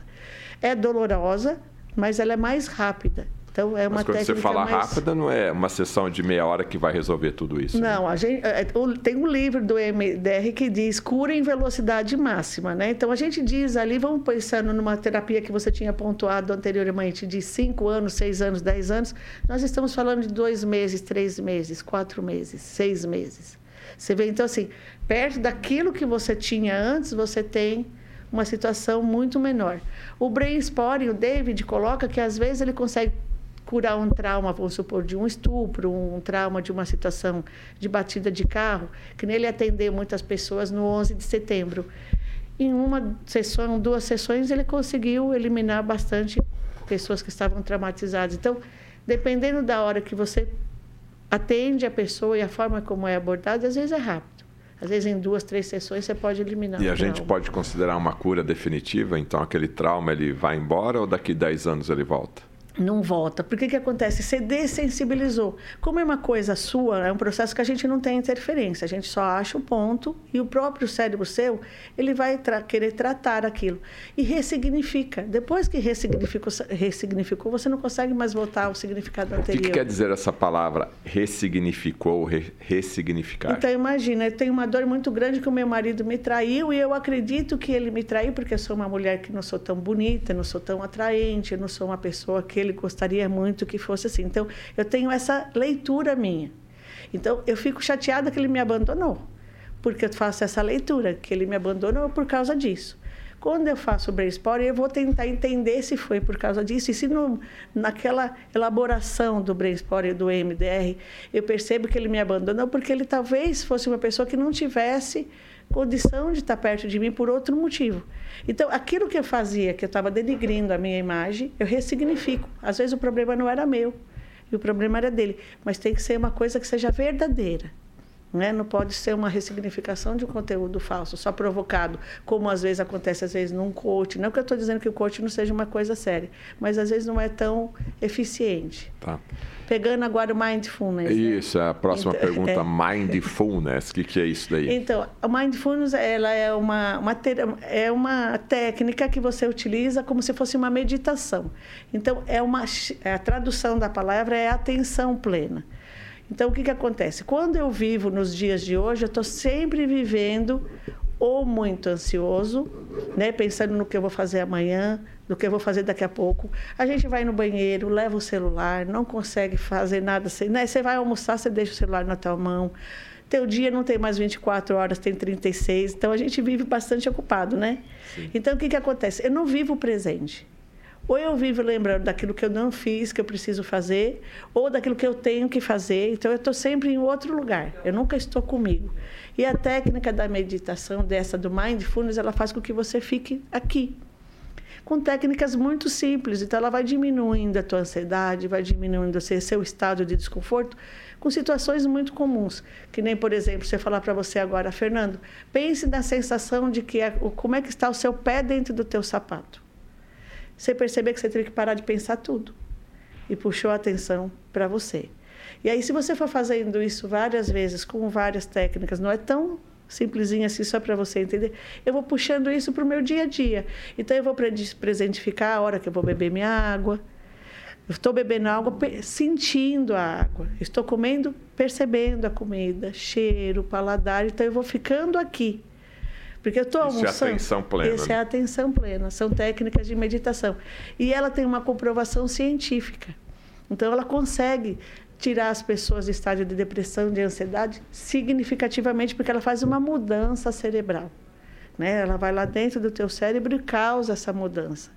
É dolorosa, mas ela é mais rápida. Então, é uma Mas quando você fala mais... rápida, não é uma sessão de meia hora que vai resolver tudo isso? Né? Não, né? a gente, é, tem um livro do MDR que diz cura em velocidade máxima, né? Então, a gente diz ali, vamos pensando numa terapia que você tinha pontuado anteriormente, de 5 anos, 6 anos, 10 anos, nós estamos falando de dois meses, três meses, quatro meses, seis meses. Você vê, então, assim, perto daquilo que você tinha antes, você tem uma situação muito menor. O Brain Sporing, o David coloca que às vezes ele consegue curar um trauma, vamos supor, de um estupro, um trauma de uma situação de batida de carro, que nele atendeu muitas pessoas no 11 de setembro. Em uma sessão, duas sessões, ele conseguiu eliminar bastante pessoas que estavam traumatizadas. Então, dependendo da hora que você atende a pessoa e a forma como é abordada, às vezes é rápido. Às vezes, em duas, três sessões, você pode eliminar. E a gente pode considerar uma cura definitiva? Então, aquele trauma ele vai embora ou daqui 10 anos ele volta? Não volta. Por que, que acontece? Você dessensibilizou. Como é uma coisa sua, é um processo que a gente não tem interferência, a gente só acha o ponto e o próprio cérebro seu, ele vai tra querer tratar aquilo e ressignifica. Depois que ressignificou, ressignificou, você não consegue mais voltar ao significado anterior. O que, que quer dizer essa palavra ressignificou, re ressignificar? Então imagina, eu tenho uma dor muito grande que o meu marido me traiu e eu acredito que ele me traiu porque eu sou uma mulher que não sou tão bonita, não sou tão atraente, não sou uma pessoa que ele gostaria muito que fosse assim. Então, eu tenho essa leitura minha. Então, eu fico chateada que ele me abandonou, porque eu faço essa leitura, que ele me abandonou por causa disso. Quando eu faço o brainstorm, eu vou tentar entender se foi por causa disso. E se no, naquela elaboração do brainstorm do MDR, eu percebo que ele me abandonou porque ele talvez fosse uma pessoa que não tivesse condição de estar perto de mim por outro motivo. Então, aquilo que eu fazia, que eu estava denigrindo a minha imagem, eu ressignifico. Às vezes o problema não era meu, e o problema era dele. Mas tem que ser uma coisa que seja verdadeira. Né? Não pode ser uma ressignificação de um conteúdo falso, só provocado, como às vezes acontece às vezes num coach. Não que eu estou dizendo que o coach não seja uma coisa séria, mas às vezes não é tão eficiente. Tá. Pegando agora o mindfulness. Né? Isso, né? a próxima então, pergunta, é, mindfulness. O que, que é isso daí? Então, a mindfulness ela é uma, uma, é uma técnica que você utiliza como se fosse uma meditação. Então, é uma, a tradução da palavra é atenção plena. Então, o que, que acontece? Quando eu vivo nos dias de hoje, eu estou sempre vivendo ou muito ansioso, né, pensando no que eu vou fazer amanhã, no que eu vou fazer daqui a pouco. A gente vai no banheiro, leva o celular, não consegue fazer nada sem, né? Você vai almoçar, você deixa o celular na tua mão. Teu dia não tem mais 24 horas, tem 36. Então a gente vive bastante ocupado, né? Sim. Então o que que acontece? Eu não vivo o presente. Ou eu vivo lembrando daquilo que eu não fiz, que eu preciso fazer, ou daquilo que eu tenho que fazer. Então, eu estou sempre em outro lugar. Eu nunca estou comigo. E a técnica da meditação, dessa do mindfulness, ela faz com que você fique aqui. Com técnicas muito simples. Então, ela vai diminuindo a tua ansiedade, vai diminuindo o seu estado de desconforto com situações muito comuns. Que nem, por exemplo, você falar para você agora, Fernando, pense na sensação de que como é que está o seu pé dentro do teu sapato você perceber que você teve que parar de pensar tudo e puxou a atenção para você. E aí, se você for fazendo isso várias vezes, com várias técnicas, não é tão simplesinho assim só para você entender. Eu vou puxando isso para o meu dia a dia. Então, eu vou presentificar a hora que eu vou beber minha água. Estou bebendo água, sentindo a água. Estou comendo, percebendo a comida, cheiro, paladar. Então, eu vou ficando aqui. Porque eu estou almoçando. Isso é atenção plena. Isso é né? atenção plena. São técnicas de meditação. E ela tem uma comprovação científica. Então, ela consegue tirar as pessoas do estágio de depressão, de ansiedade, significativamente, porque ela faz uma mudança cerebral. Né? Ela vai lá dentro do teu cérebro e causa essa mudança.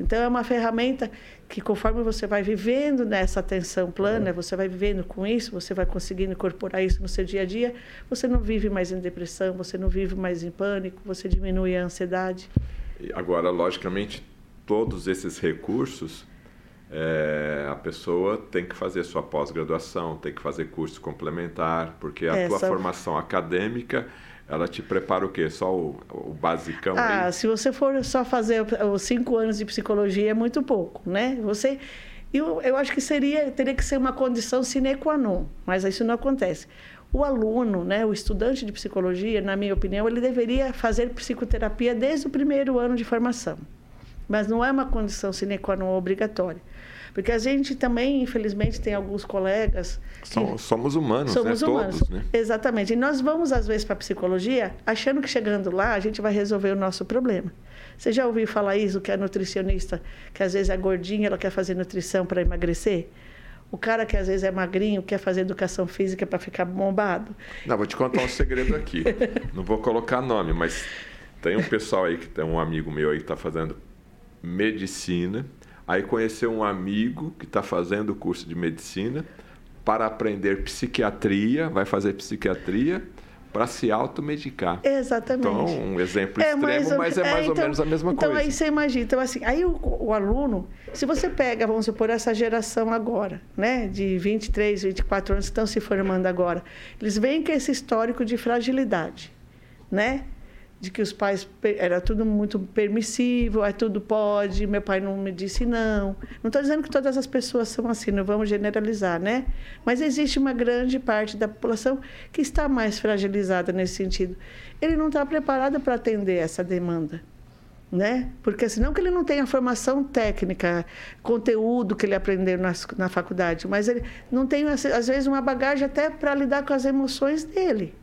Então, é uma ferramenta que, conforme você vai vivendo nessa atenção plana, você vai vivendo com isso, você vai conseguindo incorporar isso no seu dia a dia, você não vive mais em depressão, você não vive mais em pânico, você diminui a ansiedade. Agora, logicamente, todos esses recursos, é, a pessoa tem que fazer sua pós-graduação, tem que fazer curso complementar, porque a é, tua só... formação acadêmica ela te prepara o quê? Só o, o basicão? Ah, aí? se você for só fazer os cinco anos de psicologia é muito pouco, né? Você, eu, eu acho que seria teria que ser uma condição sine qua non, mas isso não acontece. O aluno, né, o estudante de psicologia, na minha opinião, ele deveria fazer psicoterapia desde o primeiro ano de formação, mas não é uma condição sine qua non obrigatória. Porque a gente também, infelizmente, tem alguns colegas. Somos humanos, somos né? humanos. Todos, né? Exatamente. E nós vamos, às vezes, para a psicologia achando que chegando lá a gente vai resolver o nosso problema. Você já ouviu falar isso, que a nutricionista, que às vezes é gordinha, ela quer fazer nutrição para emagrecer? O cara que às vezes é magrinho quer fazer educação física para ficar bombado. Não, vou te contar um segredo aqui. Não vou colocar nome, mas tem um pessoal aí que tem um amigo meu aí que está fazendo medicina Aí conheceu um amigo que está fazendo o curso de medicina para aprender psiquiatria, vai fazer psiquiatria para se automedicar. Exatamente. Então, um exemplo é, extremo, mas, mas é, mais é, ou então, menos a mesma então, coisa. Então, aí você imagina. Então, assim, aí o, o, aluno, se você pega, vamos supor, essa geração agora, né, de 23, 24 anos que estão se formando agora, eles vêm com esse histórico de fragilidade, né? De que os pais era tudo muito permissivo, aí tudo pode, meu pai não me disse não. Não estou dizendo que todas as pessoas são assim, não vamos generalizar, né? Mas existe uma grande parte da população que está mais fragilizada nesse sentido. Ele não está preparado para atender essa demanda. Né? Porque senão que ele não tem a formação técnica, conteúdo que ele aprendeu na, na faculdade, mas ele não tem às vezes uma bagagem até para lidar com as emoções dele,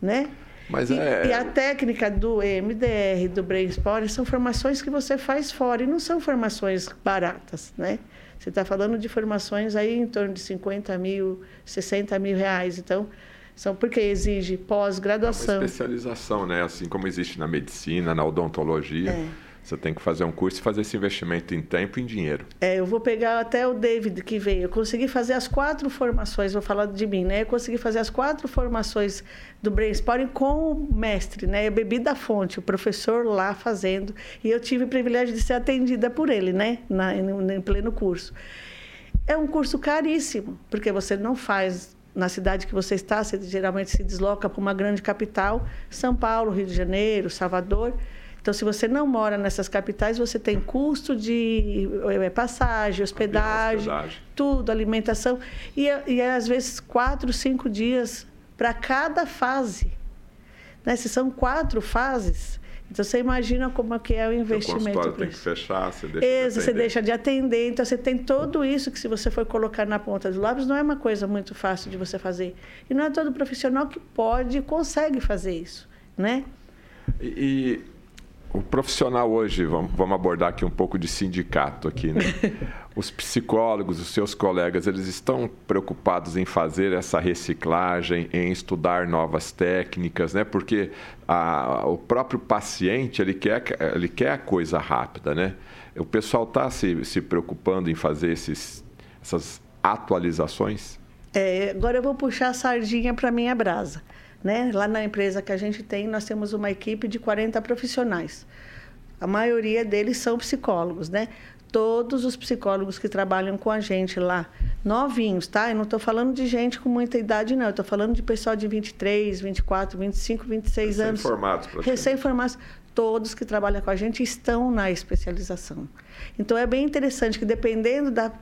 né? Mas e, é... e a técnica do EMDR, do Brainstorm, são formações que você faz fora e não são formações baratas, né? Você está falando de formações aí em torno de 50 mil, 60 mil reais. Então, são porque exige pós-graduação. É especialização, né? Assim como existe na medicina, na odontologia. É. Você tem que fazer um curso e fazer esse investimento em tempo e em dinheiro. É, eu vou pegar até o David que veio. Eu consegui fazer as quatro formações, vou falar de mim, né? Eu consegui fazer as quatro formações do Brainstorming com o mestre, né? Eu bebi da fonte, o professor lá fazendo. E eu tive o privilégio de ser atendida por ele, né? Na, em, pleno curso. É um curso caríssimo, porque você não faz na cidade que você está, você geralmente se desloca para uma grande capital, São Paulo, Rio de Janeiro, Salvador. Então, se você não mora nessas capitais, você tem custo de eh, passagem, hospedagem, hospedagem. tudo, alimentação. E, e às vezes quatro, cinco dias para cada fase. Né? Se são quatro fases, então você imagina como é que é o investimento. O tem que fechar, você deixa de você deixa de atender. Então você tem tudo isso que se você for colocar na ponta do lápis, não é uma coisa muito fácil de você fazer. E não é todo profissional que pode e consegue fazer isso, né? E, o profissional hoje, vamos, vamos abordar aqui um pouco de sindicato aqui, né? Os psicólogos, os seus colegas, eles estão preocupados em fazer essa reciclagem, em estudar novas técnicas, né? Porque a, o próprio paciente, ele quer, ele quer a coisa rápida, né? O pessoal está se, se preocupando em fazer esses, essas atualizações? É, agora eu vou puxar a sardinha para minha brasa. Né? Lá na empresa que a gente tem, nós temos uma equipe de 40 profissionais. A maioria deles são psicólogos, né? Todos os psicólogos que trabalham com a gente lá, novinhos, tá? Eu não estou falando de gente com muita idade, não. Eu estou falando de pessoal de 23, 24, 25, 26 Recém anos. Recém-formados, Recém-formados. Todos que trabalham com a gente estão na especialização. Então, é bem interessante que, dependendo da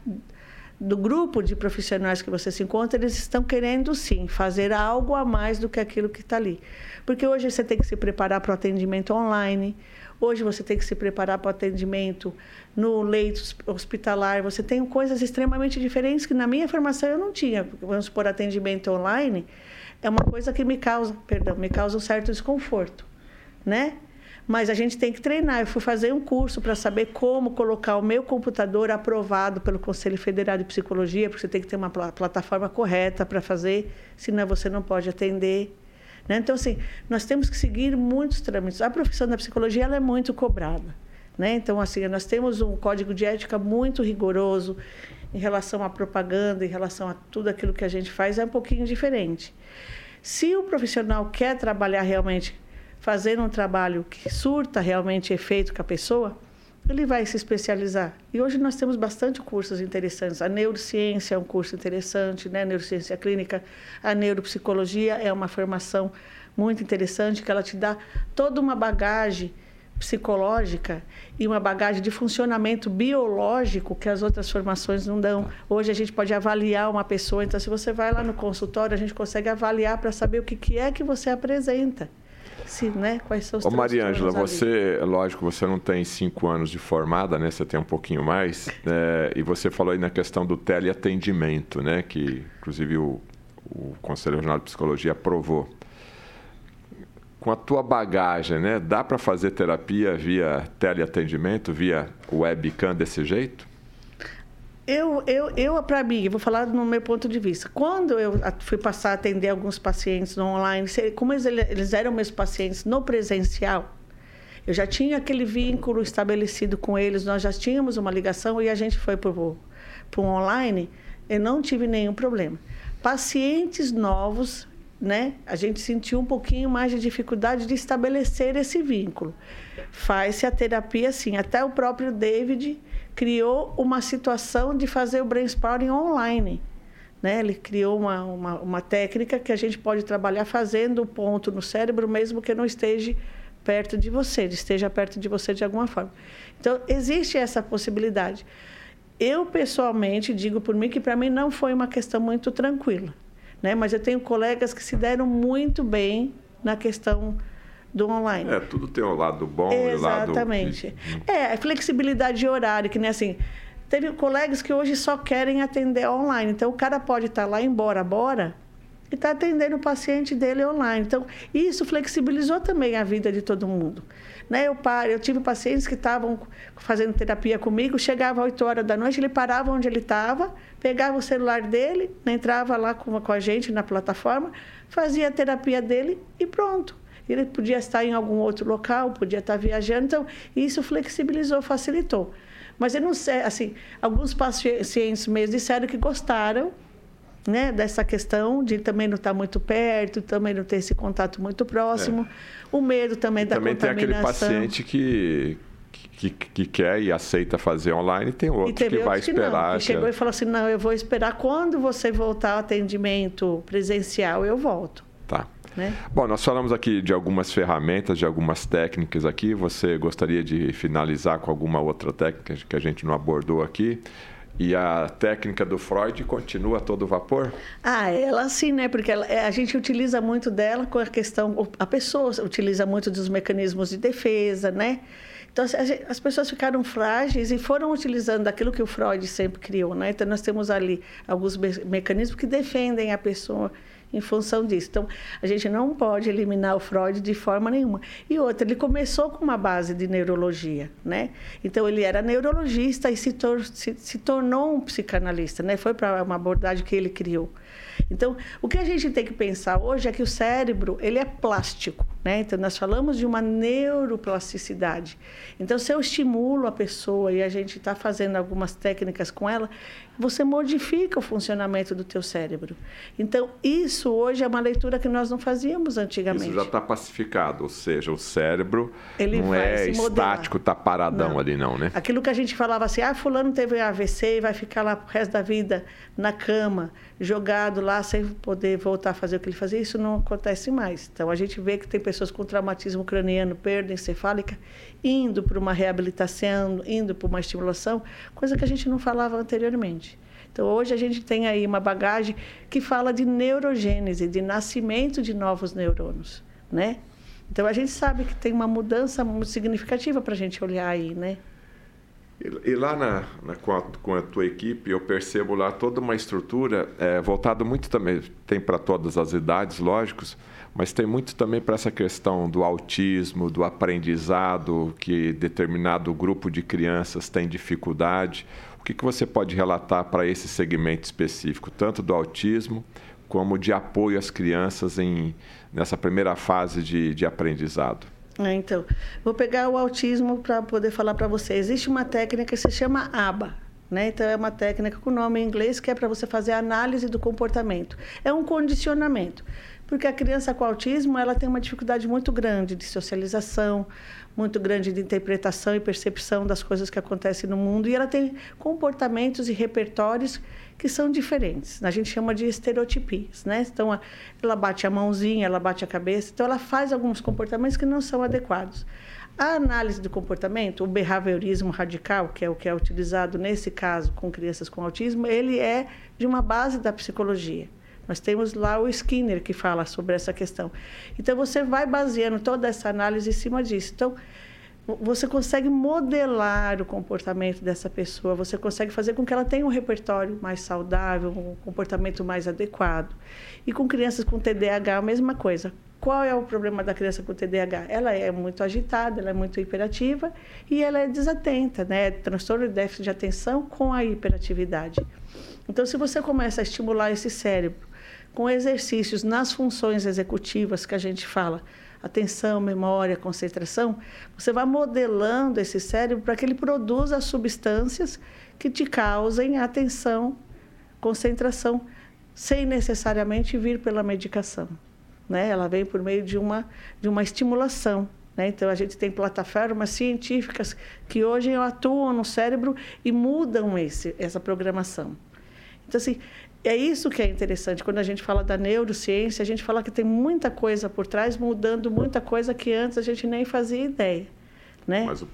do grupo de profissionais que você se encontra, eles estão querendo sim fazer algo a mais do que aquilo que está ali. Porque hoje você tem que se preparar para o atendimento online, hoje você tem que se preparar para o atendimento no leito hospitalar, você tem coisas extremamente diferentes que na minha formação eu não tinha. Vamos supor, atendimento online é uma coisa que me causa, perdão, me causa um certo desconforto, né? Mas a gente tem que treinar. Eu fui fazer um curso para saber como colocar o meu computador aprovado pelo Conselho Federal de Psicologia, porque você tem que ter uma plataforma correta para fazer, senão você não pode atender. Né? Então, assim, nós temos que seguir muitos trâmites. A profissão da psicologia ela é muito cobrada. Né? Então, assim, nós temos um código de ética muito rigoroso em relação à propaganda, em relação a tudo aquilo que a gente faz, é um pouquinho diferente. Se o profissional quer trabalhar realmente fazendo um trabalho que surta realmente efeito com a pessoa, ele vai se especializar. E hoje nós temos bastante cursos interessantes. A neurociência é um curso interessante, né? A neurociência clínica, a neuropsicologia é uma formação muito interessante que ela te dá toda uma bagagem psicológica e uma bagagem de funcionamento biológico que as outras formações não dão. Hoje a gente pode avaliar uma pessoa, então se você vai lá no consultório, a gente consegue avaliar para saber o que, que é que você apresenta se, né, quais são os Ô, Mariângela, você, lógico, você não tem cinco anos de formada, né? Você tem um pouquinho mais. Né? E você falou aí na questão do teleatendimento, né? Que, inclusive, o, o Conselho Regional de Psicologia aprovou. Com a tua bagagem, né? Dá para fazer terapia via teleatendimento, via webcam desse jeito? Eu, eu, eu para mim, vou falar no meu ponto de vista. Quando eu fui passar a atender alguns pacientes no online, como eles, eles eram meus pacientes no presencial, eu já tinha aquele vínculo estabelecido com eles, nós já tínhamos uma ligação e a gente foi para o online, eu não tive nenhum problema. Pacientes novos, né? A gente sentiu um pouquinho mais de dificuldade de estabelecer esse vínculo. Faz-se a terapia assim, até o próprio David criou uma situação de fazer o brainstorming online. Né? Ele criou uma, uma, uma técnica que a gente pode trabalhar fazendo o ponto no cérebro, mesmo que não esteja perto de você, esteja perto de você de alguma forma. Então, existe essa possibilidade. Eu, pessoalmente, digo por mim que para mim não foi uma questão muito tranquila. Né? Mas eu tenho colegas que se deram muito bem na questão do online. É, tudo tem o lado bom Exatamente. e o lado... Exatamente. É, flexibilidade de horário, que nem assim... Teve colegas que hoje só querem atender online. Então, o cara pode estar lá embora, bora, e está atendendo o paciente dele online. Então, isso flexibilizou também a vida de todo mundo. Né? Eu, paro, eu tive pacientes que estavam fazendo terapia comigo, chegava às 8 horas da noite, ele parava onde ele estava, pegava o celular dele, entrava lá com, com a gente na plataforma, fazia a terapia dele e pronto ele podia estar em algum outro local, podia estar viajando, então isso flexibilizou, facilitou. Mas eu não sei, assim, alguns pacientes mesmo disseram que gostaram, né, dessa questão de também não estar muito perto, também não ter esse contato muito próximo, é. o medo também e da também contaminação. Também tem aquele paciente que que, que, quer e aceita fazer online, tem outro que vai esperar. Que, que chegou e falou assim: não, eu vou esperar quando você voltar ao atendimento presencial, eu volto. Né? Bom, nós falamos aqui de algumas ferramentas, de algumas técnicas aqui. Você gostaria de finalizar com alguma outra técnica que a gente não abordou aqui? E a técnica do Freud continua a todo vapor? Ah, ela sim, né? Porque ela, é, a gente utiliza muito dela com a questão. A pessoa utiliza muito dos mecanismos de defesa, né? Então, as pessoas ficaram frágeis e foram utilizando aquilo que o Freud sempre criou, né? Então, nós temos ali alguns mecanismos que defendem a pessoa em função disso. Então, a gente não pode eliminar o Freud de forma nenhuma. E outra, ele começou com uma base de neurologia, né? Então, ele era neurologista e se, tor se, se tornou um psicanalista, né? Foi para uma abordagem que ele criou. Então, o que a gente tem que pensar hoje é que o cérebro, ele é plástico, né? Então, nós falamos de uma neuroplasticidade. Então, se eu estimulo a pessoa e a gente está fazendo algumas técnicas com ela, você modifica o funcionamento do teu cérebro. Então, isso hoje é uma leitura que nós não fazíamos antigamente. Isso já está pacificado, ou seja, o cérebro Ele não é estático, está paradão não. ali não, né? Aquilo que a gente falava assim, ah, fulano teve AVC e vai ficar lá o resto da vida na cama, jogado lá sem poder voltar a fazer o que ele fazia, isso não acontece mais. Então, a gente vê que tem pessoas com traumatismo craniano, perda encefálica, indo para uma reabilitação, indo para uma estimulação, coisa que a gente não falava anteriormente. Então, hoje a gente tem aí uma bagagem que fala de neurogênese, de nascimento de novos neurônios, né? Então, a gente sabe que tem uma mudança muito significativa para a gente olhar aí, né? E, lá na, na com, a, com, a, tua equipe, eu percebo lá toda uma estrutura é, voltada muito também, tem para todas as idades, lógicos, mas tem muito também para essa questão do autismo, do aprendizado, que determinado grupo de crianças tem dificuldade. O que, que você pode relatar para esse segmento específico, tanto do autismo como de apoio às crianças em, nessa primeira fase de, de aprendizado? É, então, vou pegar o autismo para poder falar para você. Existe uma técnica que se chama ABA. Né? Então, é uma técnica com nome em inglês que é para você fazer análise do comportamento. É um condicionamento. Porque a criança com autismo ela tem uma dificuldade muito grande de socialização, muito grande de interpretação e percepção das coisas que acontecem no mundo. E ela tem comportamentos e repertórios que são diferentes. A gente chama de estereotipias, né? Então, ela bate a mãozinha, ela bate a cabeça. Então, ela faz alguns comportamentos que não são adequados. A análise do comportamento, o behaviorismo radical, que é o que é utilizado nesse caso com crianças com autismo, ele é de uma base da psicologia. Nós temos lá o Skinner que fala sobre essa questão. Então você vai baseando toda essa análise em cima disso. Então você consegue modelar o comportamento dessa pessoa, você consegue fazer com que ela tenha um repertório mais saudável, um comportamento mais adequado. E com crianças com TDAH, a mesma coisa. Qual é o problema da criança com TDAH? Ela é muito agitada, ela é muito hiperativa e ela é desatenta, né? Transtorno de déficit de atenção com a hiperatividade. Então, se você começa a estimular esse cérebro com exercícios nas funções executivas que a gente fala, atenção, memória, concentração, você vai modelando esse cérebro para que ele produza substâncias que te causem atenção, concentração, sem necessariamente vir pela medicação. Né? Ela vem por meio de uma, de uma estimulação. Né? Então, a gente tem plataformas científicas que hoje atuam no cérebro e mudam esse, essa programação. Então, assim, é isso que é interessante. Quando a gente fala da neurociência, a gente fala que tem muita coisa por trás, mudando muita coisa que antes a gente nem fazia ideia. Né? Mas o,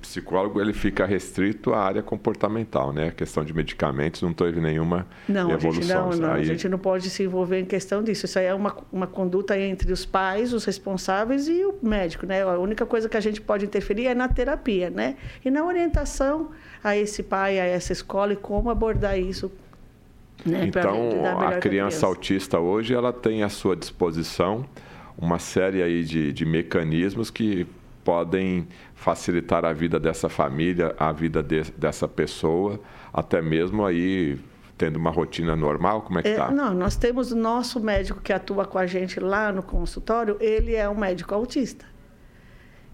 psicólogo ele fica restrito à área comportamental, né? A questão de medicamentos não teve nenhuma não, evolução. A gente não, não, aí... a gente não pode se envolver em questão disso. Isso aí é uma, uma conduta entre os pais, os responsáveis e o médico, né? A única coisa que a gente pode interferir é na terapia, né? E na orientação a esse pai, a essa escola e como abordar isso né? Então, a criança autista hoje ela tem à sua disposição uma série aí de, de mecanismos que podem facilitar a vida dessa família, a vida de, dessa pessoa, até mesmo aí tendo uma rotina normal, como é que está? É, tá? não, nós temos o nosso médico que atua com a gente lá no consultório, ele é um médico autista.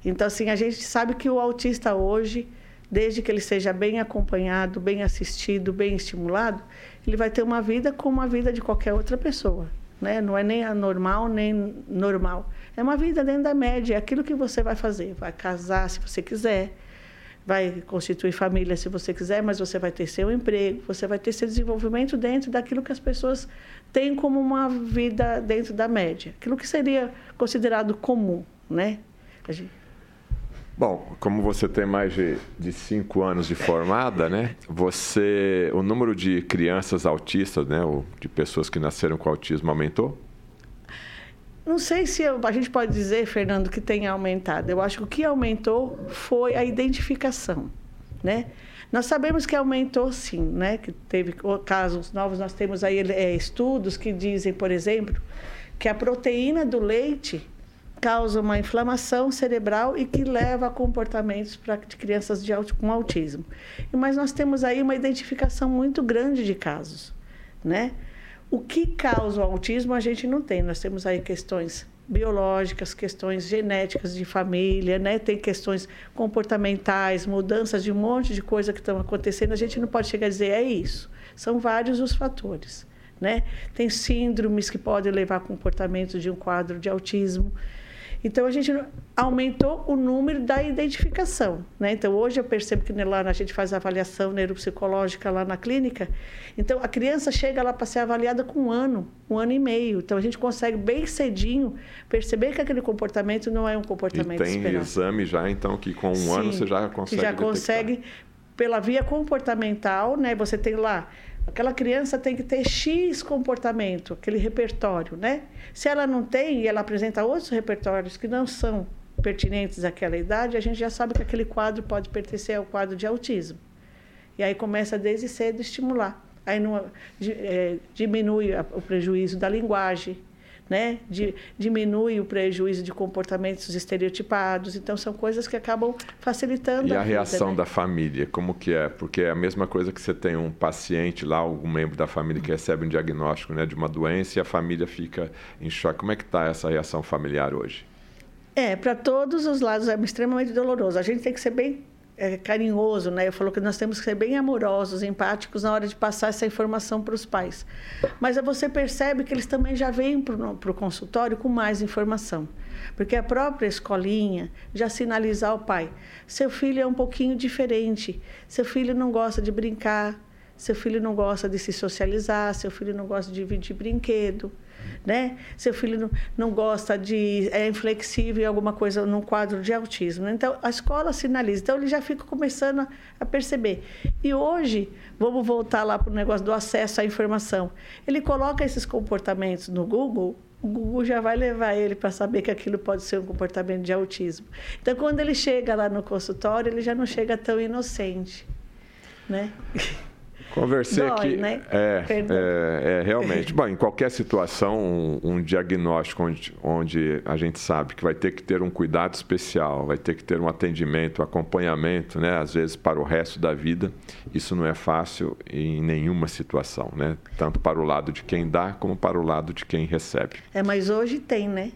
Então, assim, a gente sabe que o autista hoje, desde que ele seja bem acompanhado, bem assistido, bem estimulado, ele vai ter uma vida como a vida de qualquer outra pessoa. Né? Não é nem anormal, nem normal. É uma vida dentro da média, é aquilo que você vai fazer. Vai casar se você quiser, vai constituir família se você quiser, mas você vai ter seu emprego, você vai ter seu desenvolvimento dentro daquilo que as pessoas têm como uma vida dentro da média, aquilo que seria considerado comum, né? Gente... Bom, como você tem mais de, de cinco anos de formada, né? Você, o número de crianças autistas, né, ou de pessoas que nasceram com autismo aumentou? Não sei se a gente pode dizer, Fernando, que tenha aumentado. Eu acho que o que aumentou foi a identificação, né? Nós sabemos que aumentou sim, né? Que teve casos novos. Nós temos aí é, estudos que dizem, por exemplo, que a proteína do leite causa uma inflamação cerebral e que leva a comportamentos de crianças de, com autismo. Mas nós temos aí uma identificação muito grande de casos, né? O que causa o autismo a gente não tem. Nós temos aí questões biológicas, questões genéticas de família, né? Tem questões comportamentais, mudanças de um monte de coisa que estão acontecendo. A gente não pode chegar a dizer é isso. São vários os fatores, né? Tem síndromes que podem levar a comportamentos de um quadro de autismo. Então a gente aumentou o número da identificação, né? Então hoje eu percebo que lá a gente faz avaliação neuropsicológica lá na clínica. Então a criança chega lá para ser avaliada com um ano, um ano e meio. Então a gente consegue bem cedinho perceber que aquele comportamento não é um comportamento e tem esperado. exame já então que com um Sim, ano você já consegue já detectar. consegue pela via comportamental, né? Você tem lá Aquela criança tem que ter X comportamento, aquele repertório, né? Se ela não tem e ela apresenta outros repertórios que não são pertinentes àquela idade, a gente já sabe que aquele quadro pode pertencer ao quadro de autismo. E aí começa desde cedo estimular. Aí não, é, diminui o prejuízo da linguagem, né? diminui o prejuízo de comportamentos estereotipados. Então, são coisas que acabam facilitando e a, a reação né? da família, como que é? Porque é a mesma coisa que você tem um paciente lá, algum membro da família que recebe um diagnóstico né, de uma doença e a família fica em choque. Como é que está essa reação familiar hoje? É, para todos os lados é extremamente doloroso. A gente tem que ser bem é, carinhoso, né? Eu falou que nós temos que ser bem amorosos, empáticos na hora de passar essa informação para os pais. Mas você percebe que eles também já vêm para o consultório com mais informação. Porque a própria escolinha já sinaliza ao pai: seu filho é um pouquinho diferente, seu filho não gosta de brincar, seu filho não gosta de se socializar, seu filho não gosta de dividir brinquedo né? Seu filho não, não gosta de é inflexível em alguma coisa num quadro de autismo. Né? Então a escola sinaliza. Então ele já fica começando a, a perceber. E hoje vamos voltar lá para o negócio do acesso à informação. Ele coloca esses comportamentos no Google o Google já vai levar ele para saber que aquilo pode ser um comportamento de autismo. Então, quando ele chega lá no consultório, ele já não chega tão inocente, né? Conversei Dói, aqui. Né? É, é, é, realmente. Bom, em qualquer situação, um, um diagnóstico onde, onde, a gente sabe que vai ter que ter um cuidado especial, vai ter que ter um atendimento, um acompanhamento, né? Às vezes para o resto da vida, isso não é fácil em nenhuma situação, né? Tanto para o lado de quem dá como para o lado de quem recebe. É, mas hoje tem, né?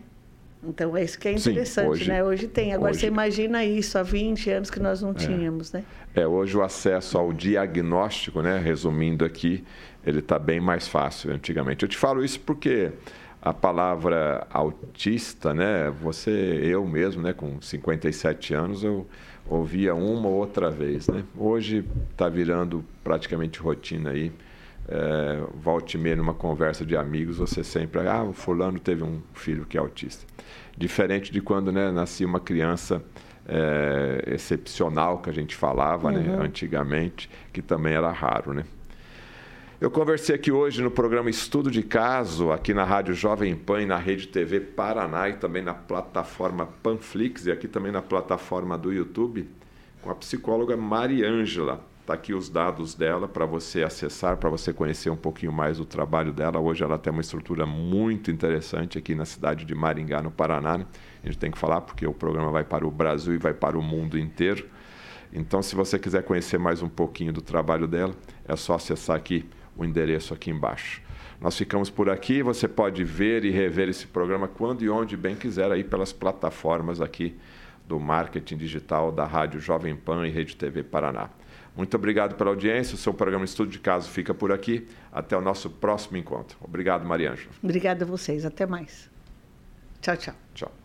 Então, é isso que é interessante, Sim, hoje, né? Hoje tem. Agora, hoje... você imagina isso há 20 anos que nós não é. tínhamos, né? É, hoje o acesso ao diagnóstico, né? Resumindo aqui, ele está bem mais fácil antigamente. Eu te falo isso porque a palavra autista, né? Você, eu mesmo, né? Com 57 anos, eu ouvia uma ou outra vez, né? Hoje está virando praticamente rotina aí. É, volte meia numa conversa de amigos, você sempre, ah, o fulano teve um filho que é autista. Diferente de quando né, nascia uma criança é, excepcional, que a gente falava né, uhum. né, antigamente, que também era raro. Né? Eu conversei aqui hoje no programa Estudo de Caso, aqui na Rádio Jovem Pan e na Rede TV Paraná e também na plataforma Panflix e aqui também na plataforma do YouTube, com a psicóloga Mariângela. Está aqui os dados dela para você acessar, para você conhecer um pouquinho mais do trabalho dela. Hoje ela tem uma estrutura muito interessante aqui na cidade de Maringá, no Paraná. Né? A gente tem que falar porque o programa vai para o Brasil e vai para o mundo inteiro. Então, se você quiser conhecer mais um pouquinho do trabalho dela, é só acessar aqui o endereço aqui embaixo. Nós ficamos por aqui. Você pode ver e rever esse programa quando e onde bem quiser aí pelas plataformas aqui do marketing digital da Rádio Jovem Pan e Rede TV Paraná. Muito obrigado pela audiência. O seu programa Estudo de Caso fica por aqui. Até o nosso próximo encontro. Obrigado, Mariângela. Obrigada a vocês. Até mais. Tchau, tchau. Tchau.